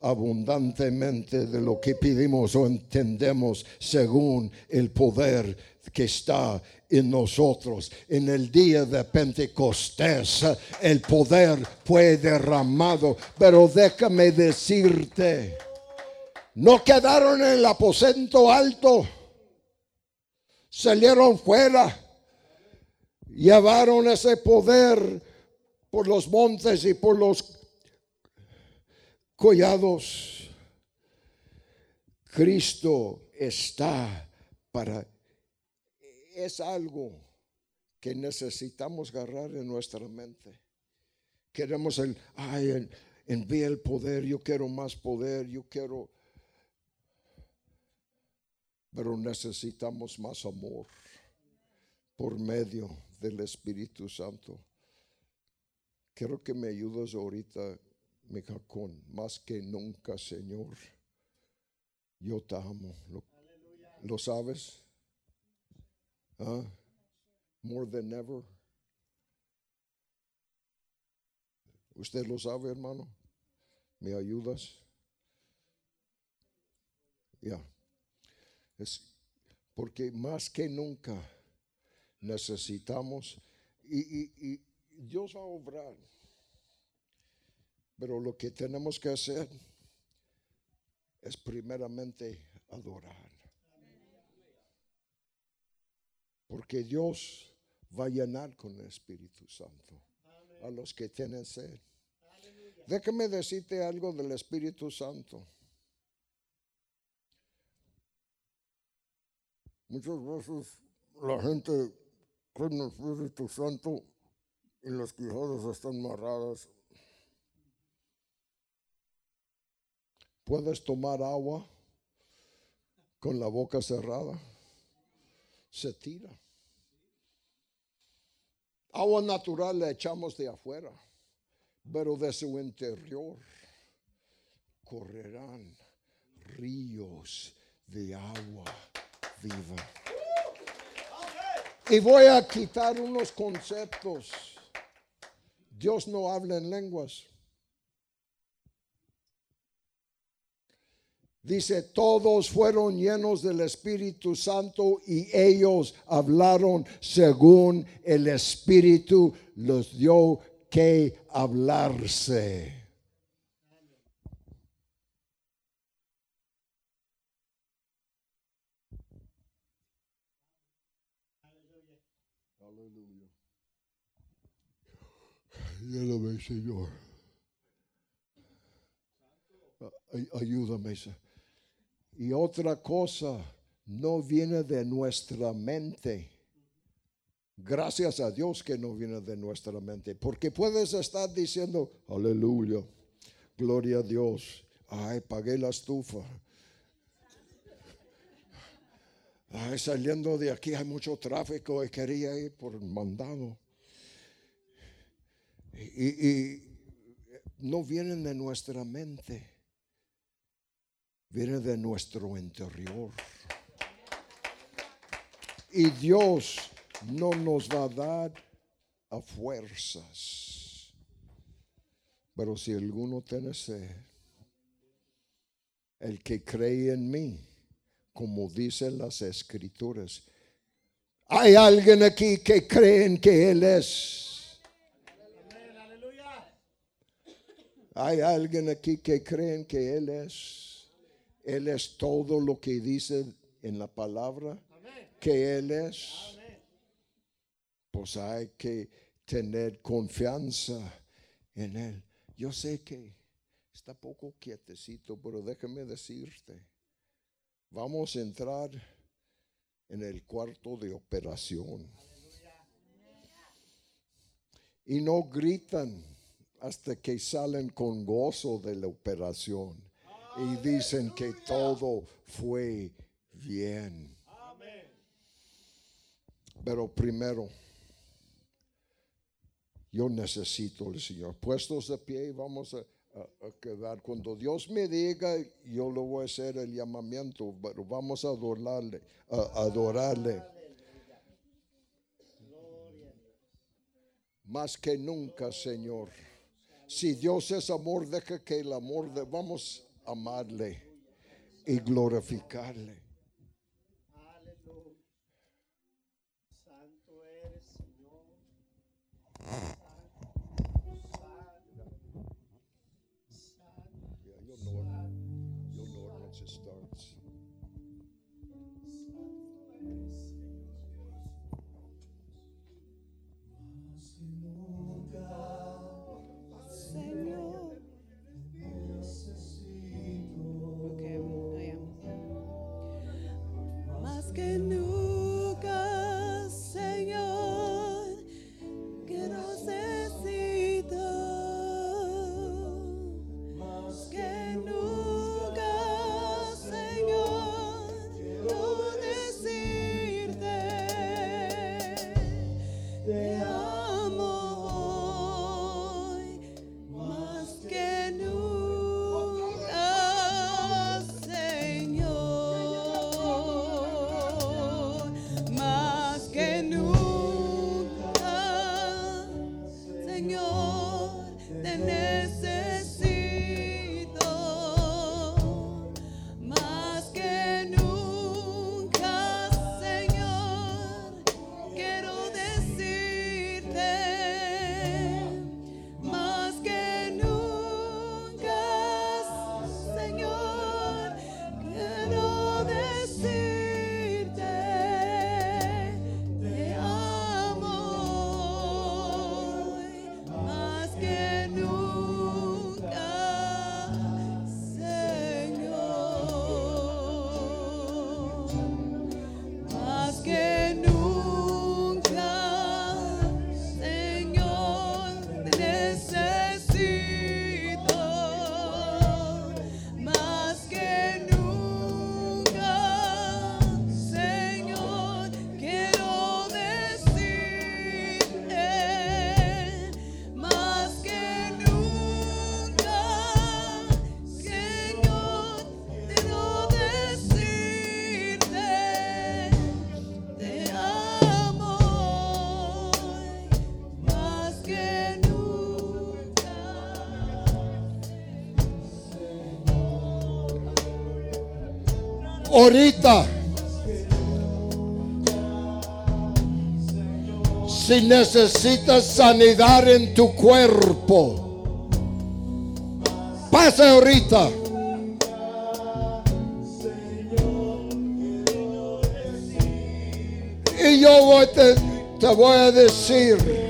abundantemente de lo que pedimos o entendemos según el poder que está en nosotros. En el día de Pentecostés el poder fue derramado, pero déjame decirte, no quedaron en el aposento alto, salieron fuera, llevaron ese poder por los montes y por los collados. Cristo está para es algo que necesitamos agarrar en nuestra mente. Queremos el, ay, envía el poder, yo quiero más poder, yo quiero... Pero necesitamos más amor por medio del Espíritu Santo. Quiero que me ayudes ahorita, mija, con más que nunca, Señor. Yo te amo. ¿Lo sabes? Uh, more than ever. ¿Usted lo sabe, hermano? ¿Me ayudas? Ya. Es porque más que nunca necesitamos y, Dios va a obrar. Pero lo que tenemos que hacer es primeramente adorar. Porque Dios va a llenar con el Espíritu Santo a los que tienen sed. Déjame decirte algo del Espíritu Santo. Muchas veces la gente en el Espíritu Santo y las quijadas están amarradas. Puedes tomar agua con la boca cerrada. Se tira. Agua natural la echamos de afuera, pero de su interior correrán ríos de agua Y voy a quitar unos conceptos. Dios no habla en lenguas. Dice, todos fueron llenos del Espíritu Santo y ellos hablaron según el Espíritu los dio que hablarse. Aleluya. Ayúdame, Señor. Ayúdame, Señor. Y otra cosa, no viene de nuestra mente. Gracias a Dios que no viene de nuestra mente. Porque puedes estar diciendo, aleluya, gloria a Dios. Ay, pagué la estufa. Ay, saliendo de aquí hay mucho tráfico y quería ir por mandado. Y, no vienen de nuestra mente viene de nuestro interior. Y Dios no nos va a dar a fuerzas. Pero si alguno tiene sed, El que cree en mí, como dicen las escrituras. Hay alguien aquí que creen que Él es. Hay alguien aquí que creen que Él es. Él es todo lo que dice en la palabra que Él es. Pues hay que tener confianza en Él. Yo sé que está poco quietecito, pero déjame decirte, vamos a entrar en el cuarto de operación. Y no gritan hasta que salen con gozo de la operación y dicen que todo fue bien. Pero primero, yo necesito al Señor. Puestos de pie, vamos a, quedar. Cuando Dios me diga, yo lo voy a hacer el llamamiento, pero vamos a adorarle. A adorarle. Más que nunca, Señor. Si Dios es amor, deja que el amor de, vamos a amarle y glorificarle. Ahorita. Si necesitas sanidad en tu cuerpo, pasa ahorita. Y yo te voy a decir.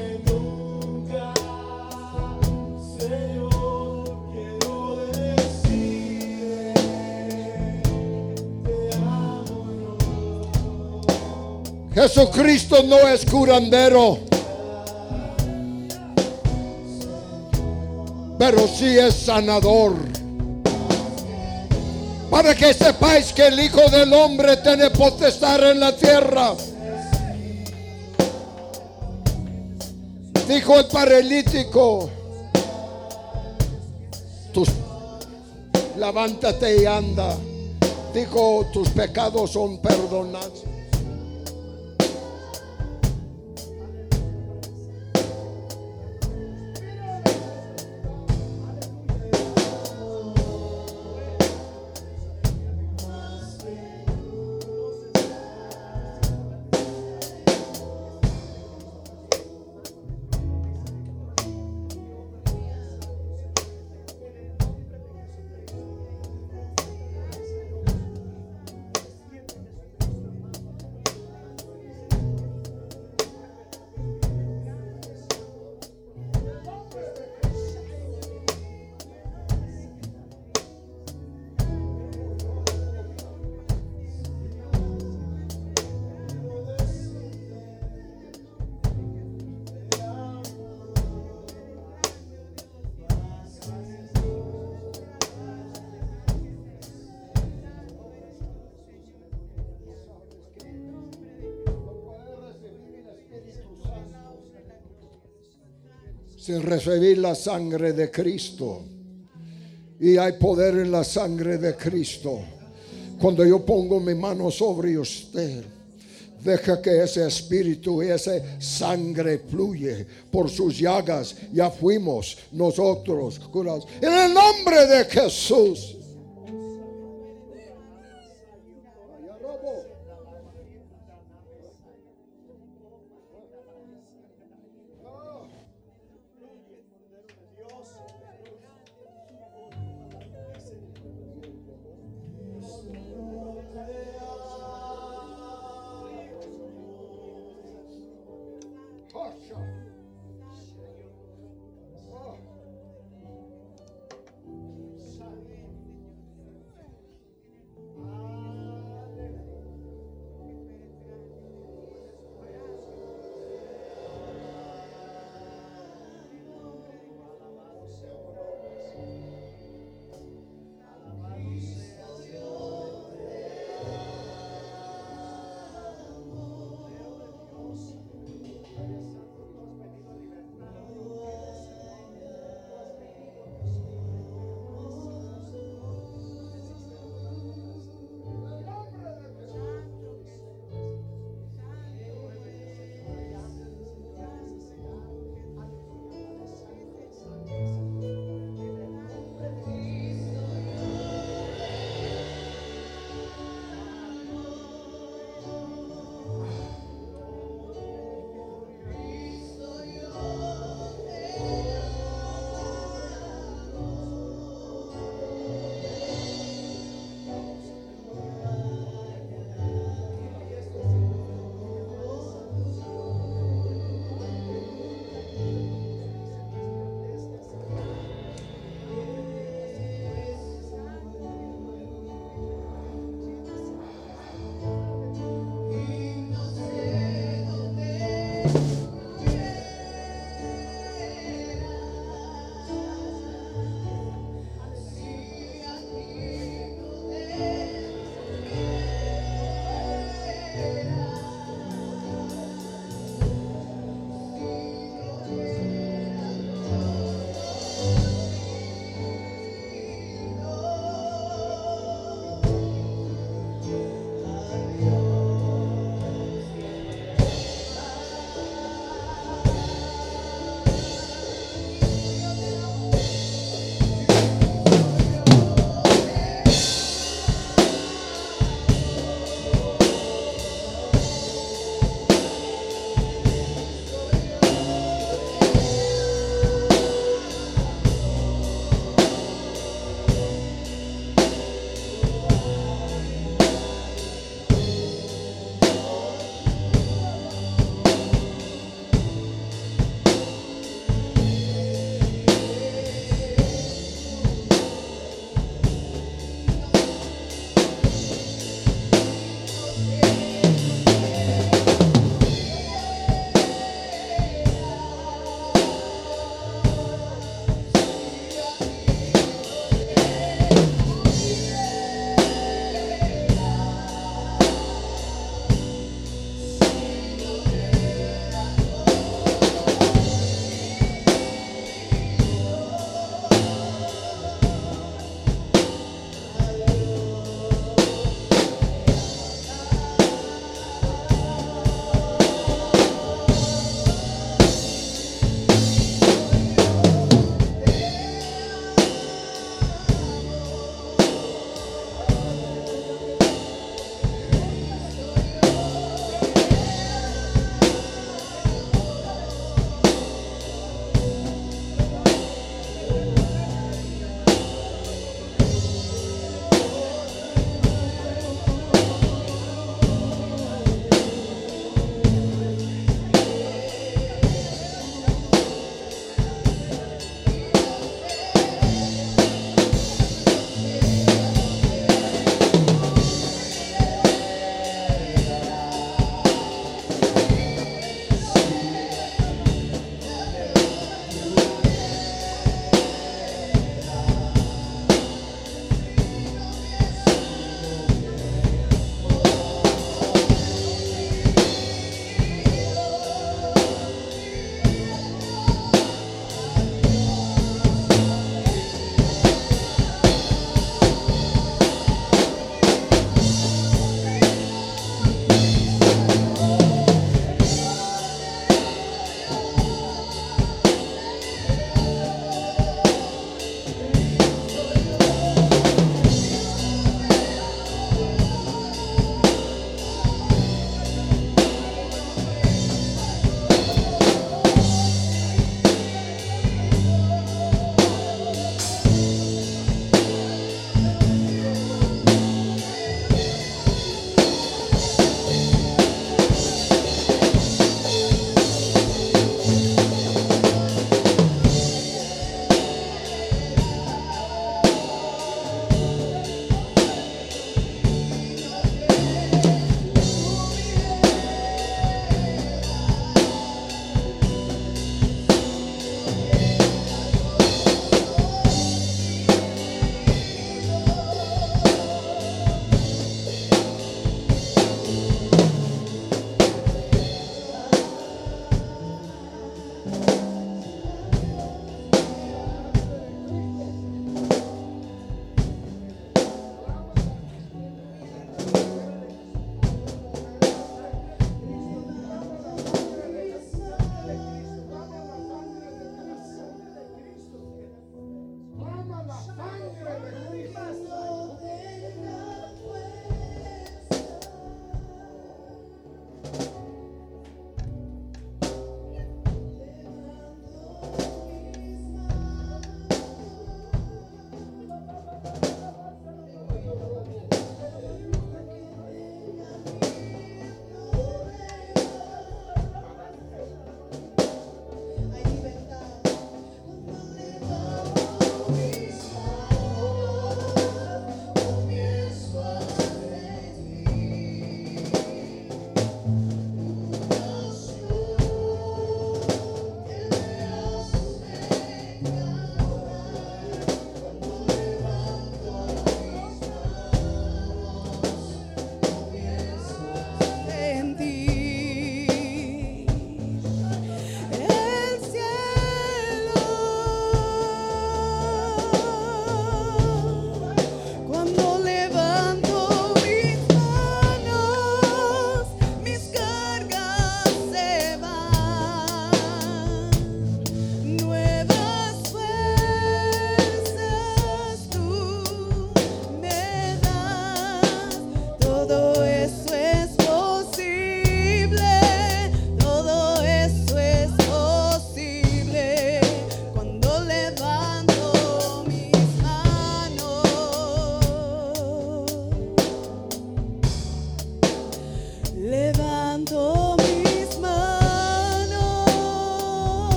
Jesucristo no es curandero. Pero sí es sanador. Para que sepáis que el Hijo del Hombre tiene potestad en la tierra. Dijo el paralítico. Tus, levántate y anda. Dijo, tus pecados son perdonados. Sin recibir la sangre de Cristo. Y hay poder en la sangre de Cristo. Cuando yo pongo mi mano sobre usted, deja que ese espíritu y esa sangre fluye por sus llagas. Ya fuimos nosotros curados. En el nombre de Jesús.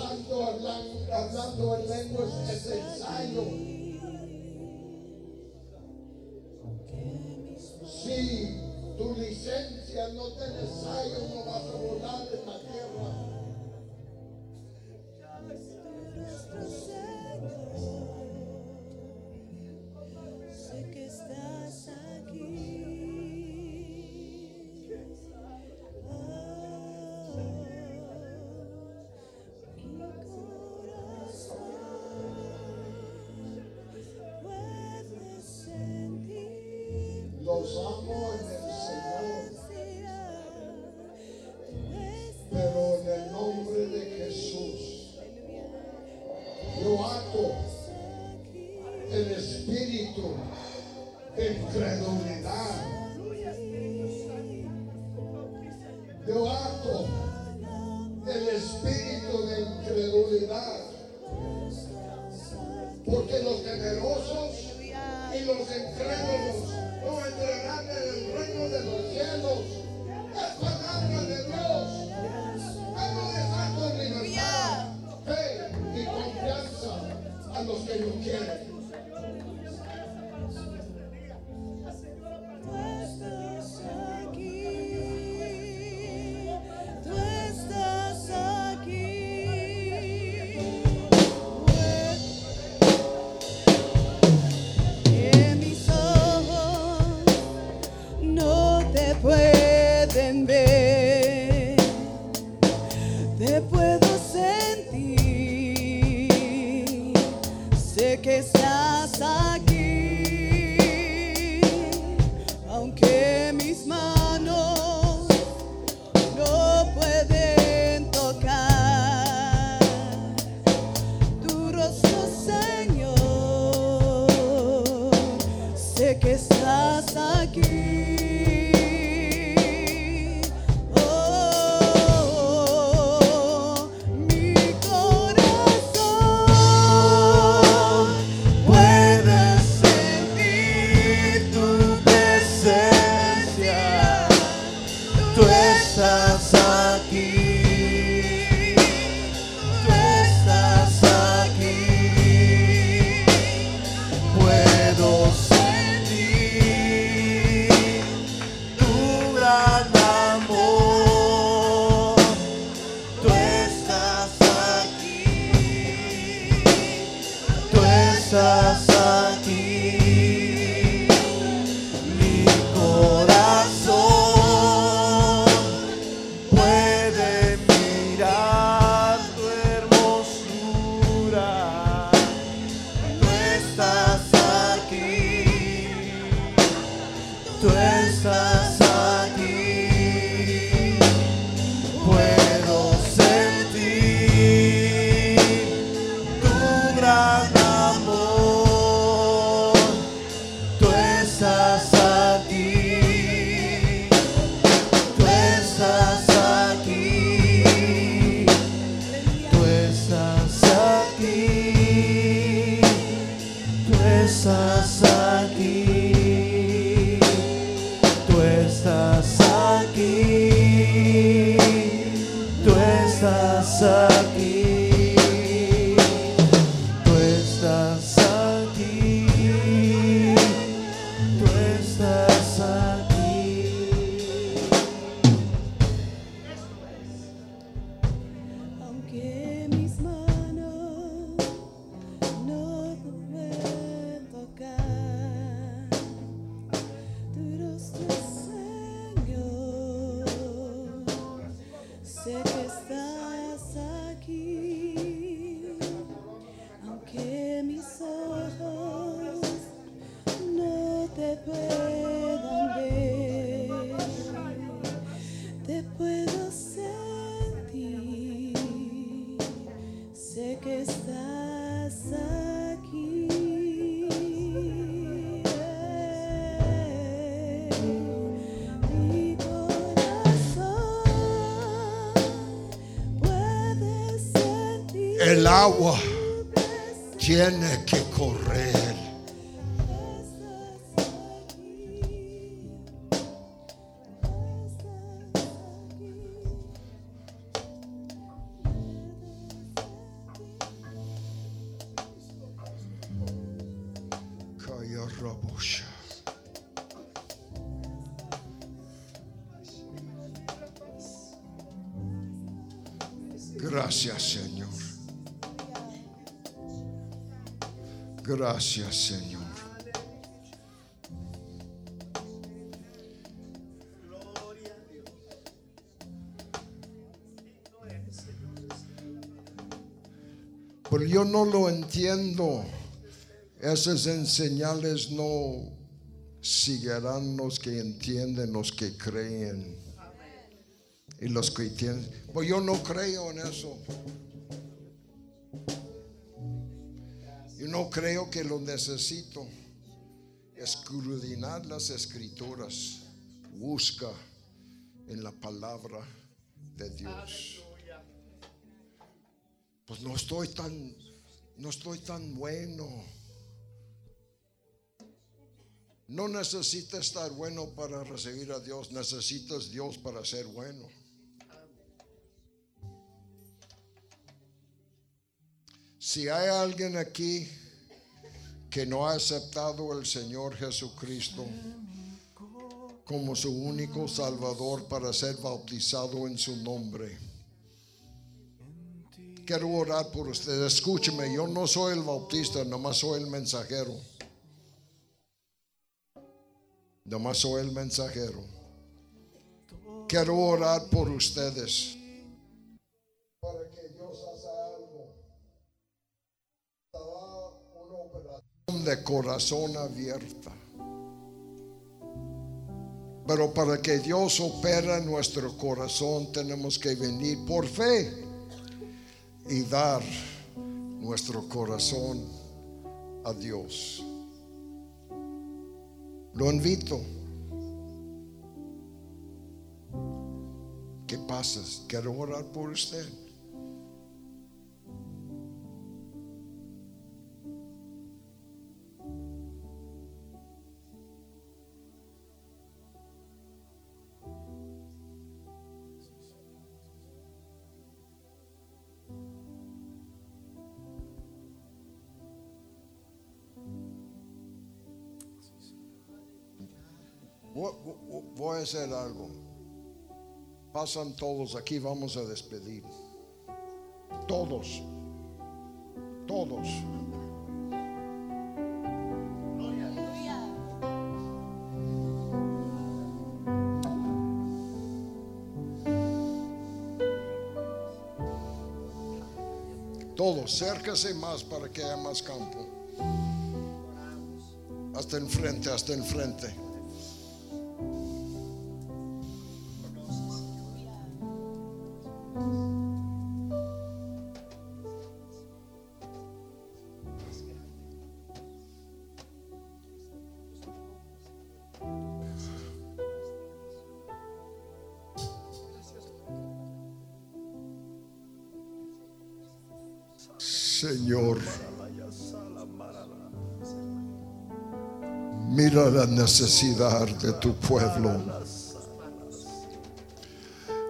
santos hablando, hablando en lenguas es ensayo. Si tu licencia no te ensayo, no vas a volar en la tierra. Sentir. El agua tu presencia. tiene Gracias, Señor. Pero yo no lo entiendo. Esas enseñales no seguirán los que entienden, los que creen. Y los que tienen. Pues yo no creo en eso. No creo que lo necesito. Escrudinar las escrituras. Busca en la palabra de Dios. Pues no estoy tan, no estoy tan bueno. No necesitas estar bueno para recibir a Dios, necesitas Dios para ser bueno. Si hay alguien aquí que no ha aceptado al Señor Jesucristo como su único Salvador para ser bautizado en su nombre, quiero orar por usted. Escúcheme, yo no soy el bautista, nomás soy el mensajero. Nomás soy el mensajero. Quiero orar por ustedes. De corazón abierta. Pero para que Dios opera en nuestro corazón tenemos que venir por fe y dar nuestro corazón a Dios. Lo invito. ¿Qué pasa? Quiero orar por usted. Voy- a hacer algo. Pasan todos aquí, vamos a despedir. Todos. Todos. Todos, cércase más para que haya más campo. Hasta enfrente, hasta enfrente. Necesidad de tu pueblo.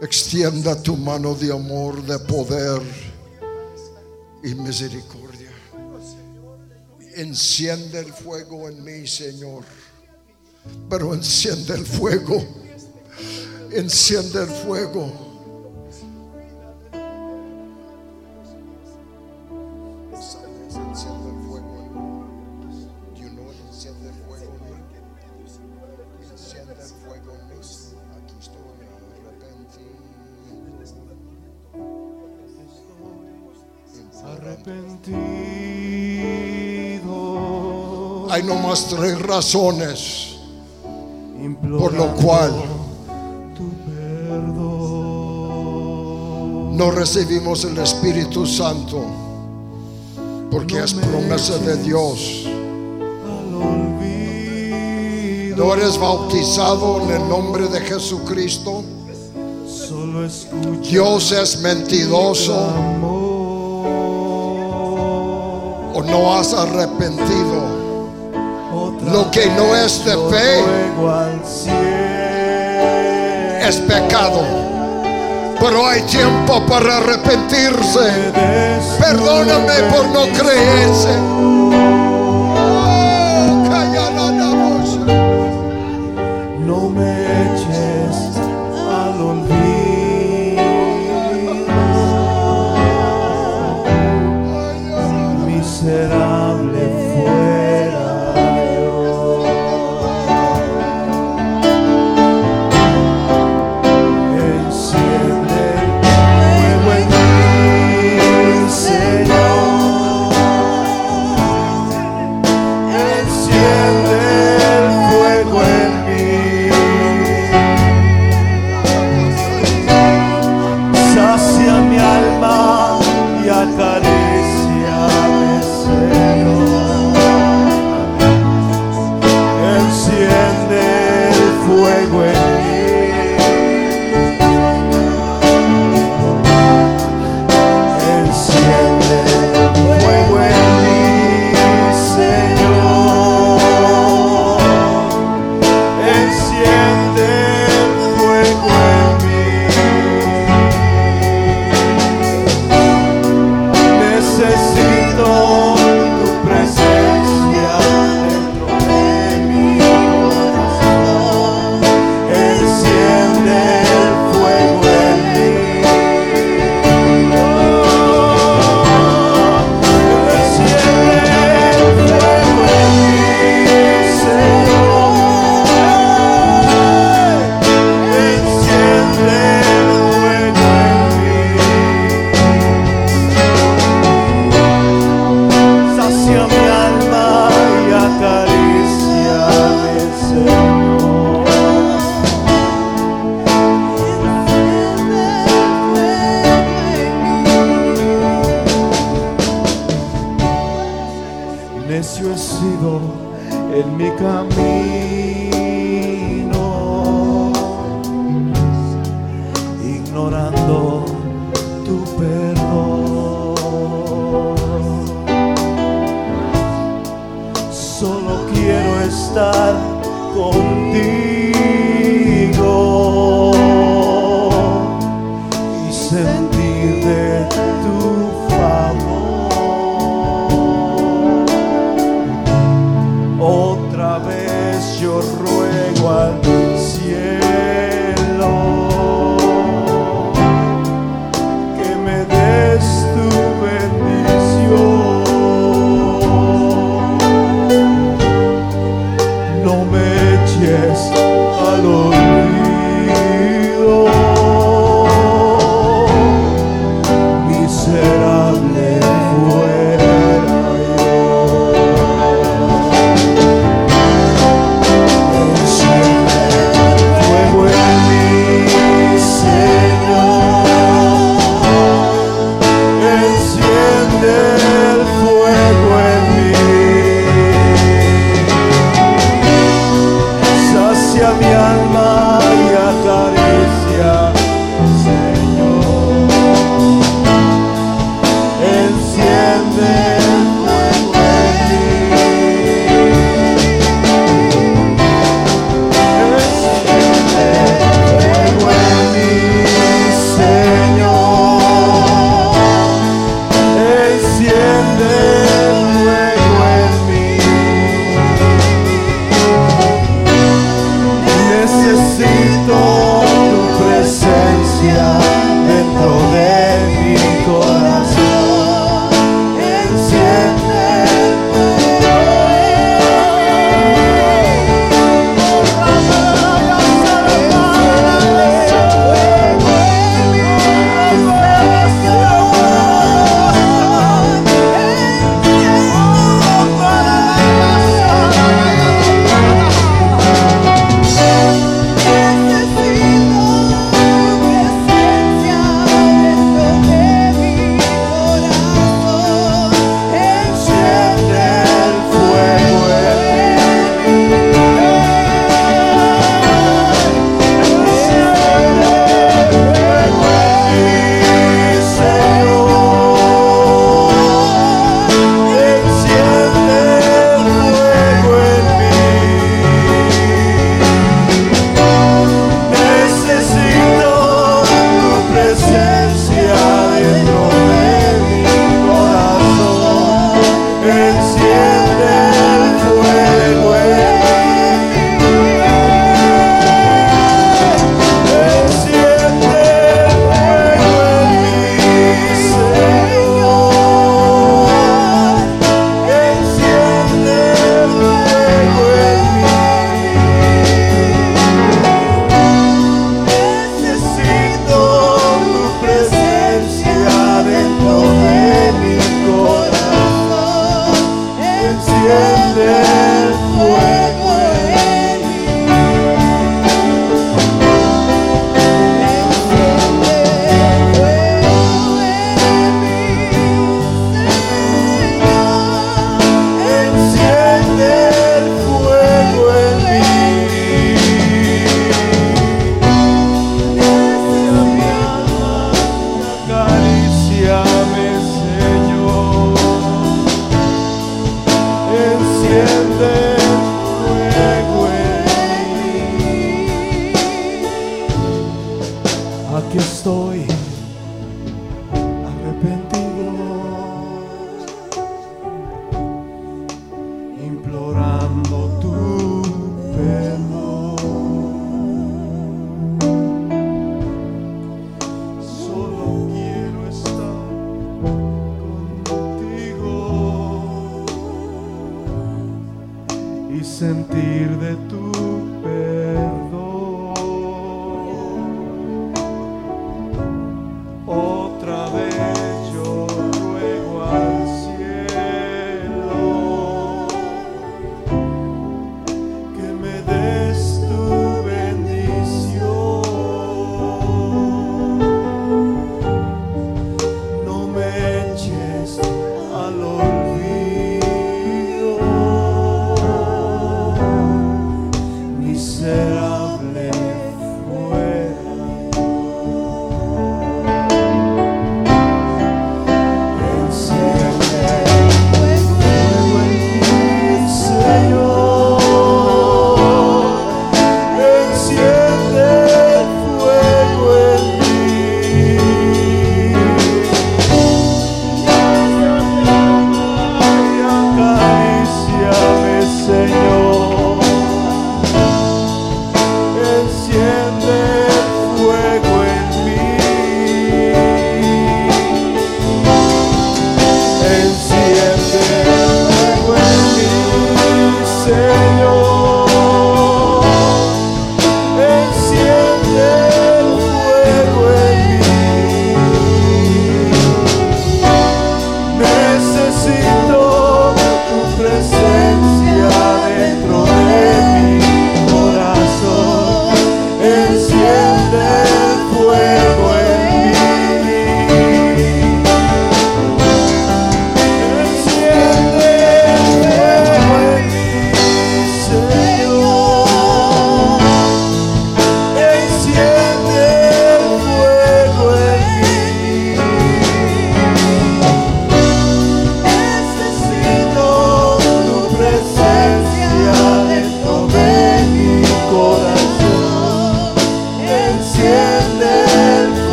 Extienda tu mano de amor, de poder y misericordia. Enciende el fuego en mí, Señor. Pero enciende el fuego. Enciende el fuego. Tres razones por lo cual no recibimos el Espíritu Santo. Porque es promesa de Dios. No eres bautizado en el nombre de Jesucristo. Dios es mentiroso o no has arrepentido. Lo que no es de fe es pecado. Pero hay tiempo para arrepentirse. Perdóname por no creerse.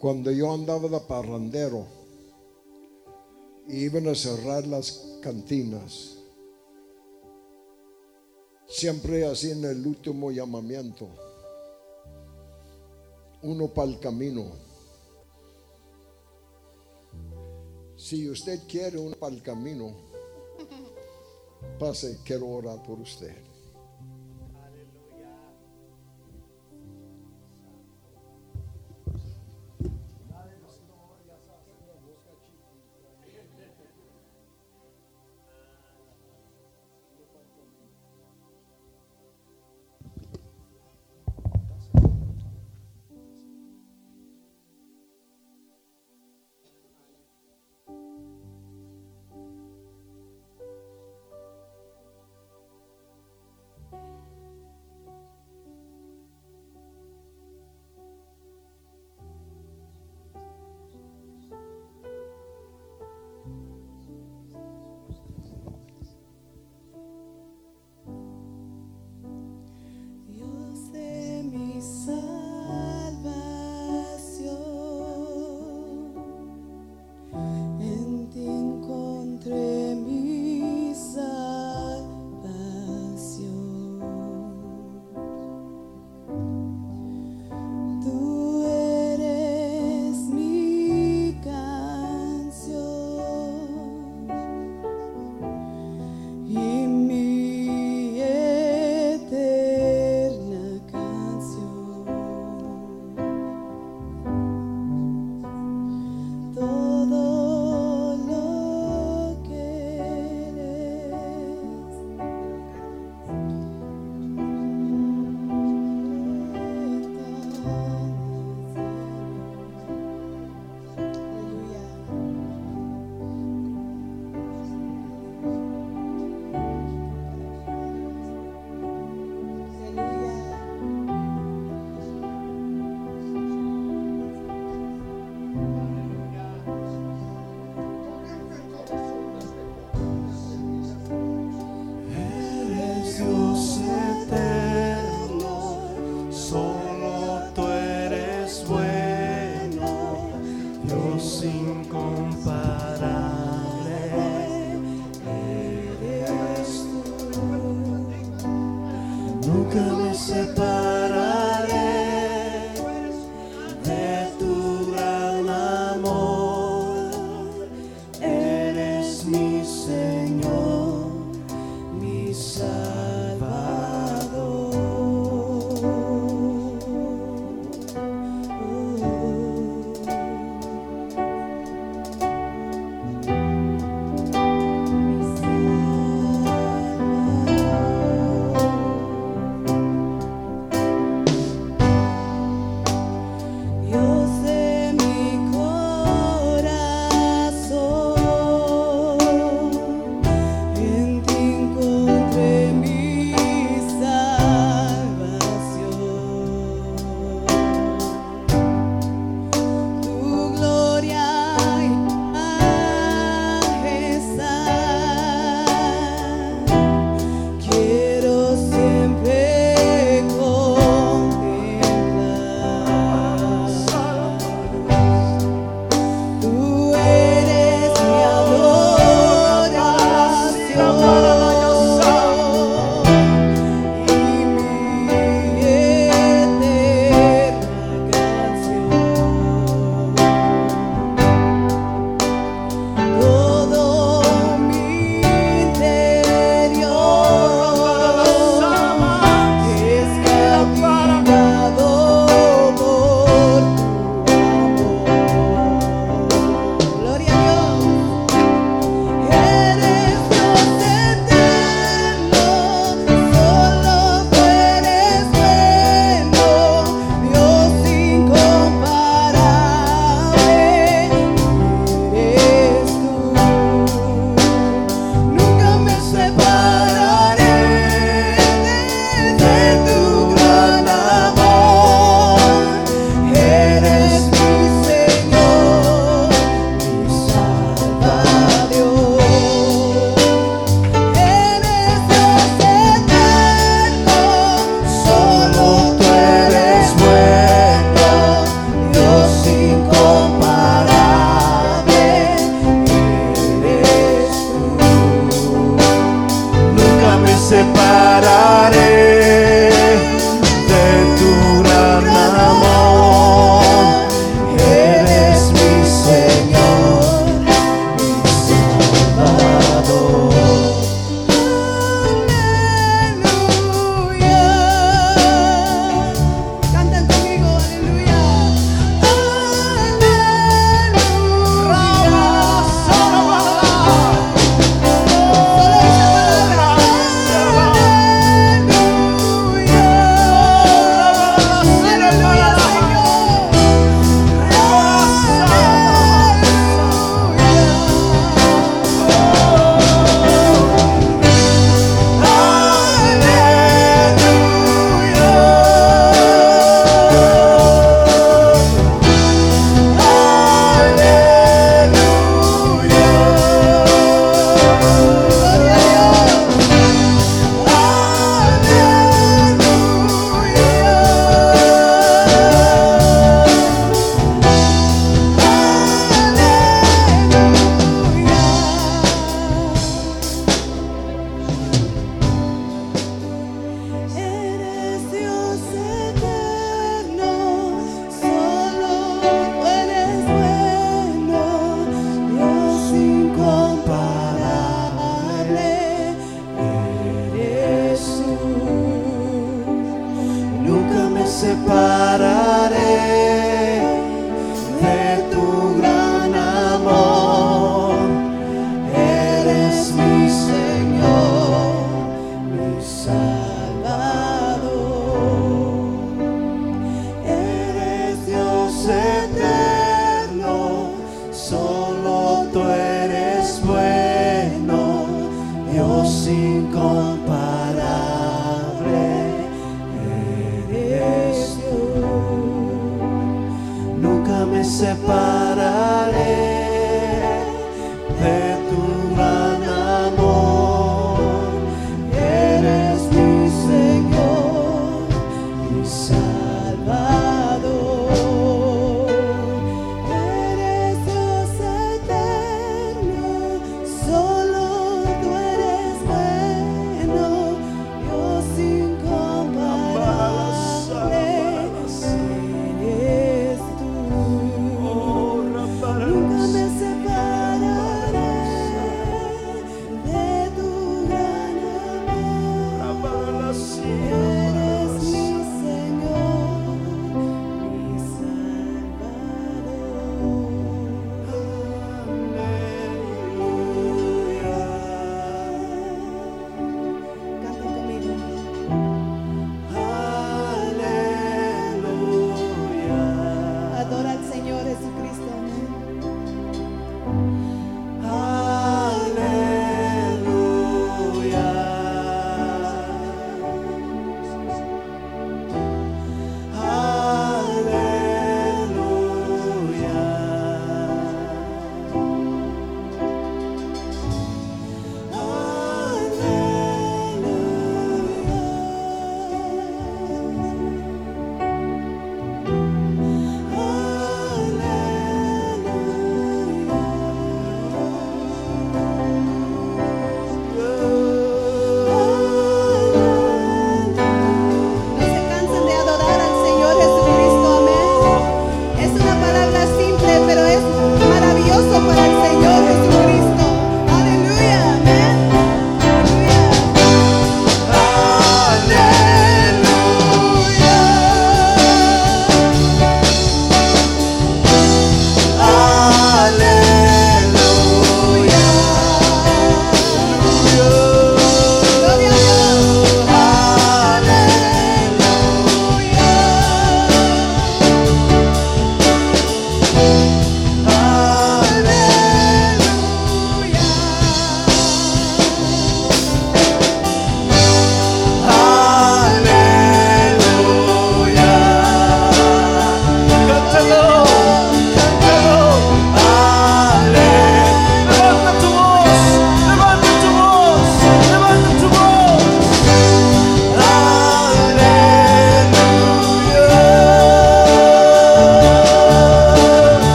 Cuando yo andaba de parrandero, iban a cerrar las cantinas. Siempre hacían el último llamamiento. Uno para el camino. Si usted quiere uno para el camino, [LAUGHS] pase, quiero orar por usted.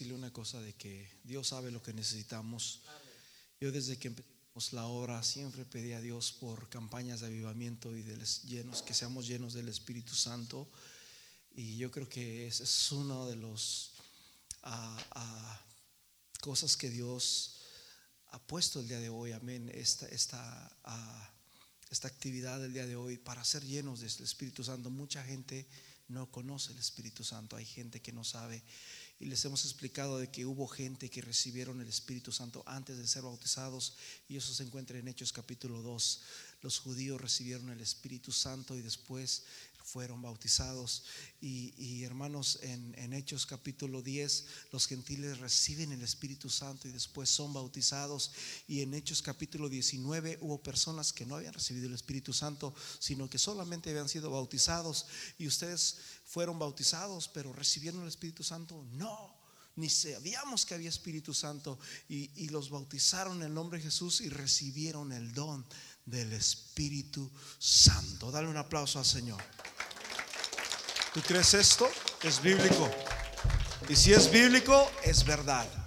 Decirle una cosa de que Dios sabe lo que necesitamos. Yo desde que empezamos la obra siempre pedí a Dios por campañas de avivamiento y de les- llenos, que seamos llenos del Espíritu Santo. Y yo creo que ese es uno de los ah, ah, cosas que Dios ha puesto el día de hoy, amén, esta, esta, ah, esta actividad del día de hoy para ser llenos del Espíritu Santo. Mucha gente no conoce el Espíritu Santo, hay gente que no sabe. Y les hemos explicado de que hubo gente que recibieron el Espíritu Santo antes de ser bautizados y eso se encuentra en Hechos capítulo 2. Los judíos recibieron el Espíritu Santo y después fueron bautizados. Y, y, hermanos, en, en Hechos capítulo 10, los gentiles reciben el Espíritu Santo y después son bautizados. Y en Hechos capítulo 19 hubo personas que no habían recibido el Espíritu Santo, sino que solamente habían sido bautizados. Y ustedes fueron bautizados, pero recibieron el Espíritu Santo. No ni sabíamos que había Espíritu Santo y, y, los bautizaron en el nombre de Jesús y recibieron el don del Espíritu Santo. Dale un aplauso al Señor. ¿Tú crees esto? Es bíblico. Y si es bíblico, es verdad.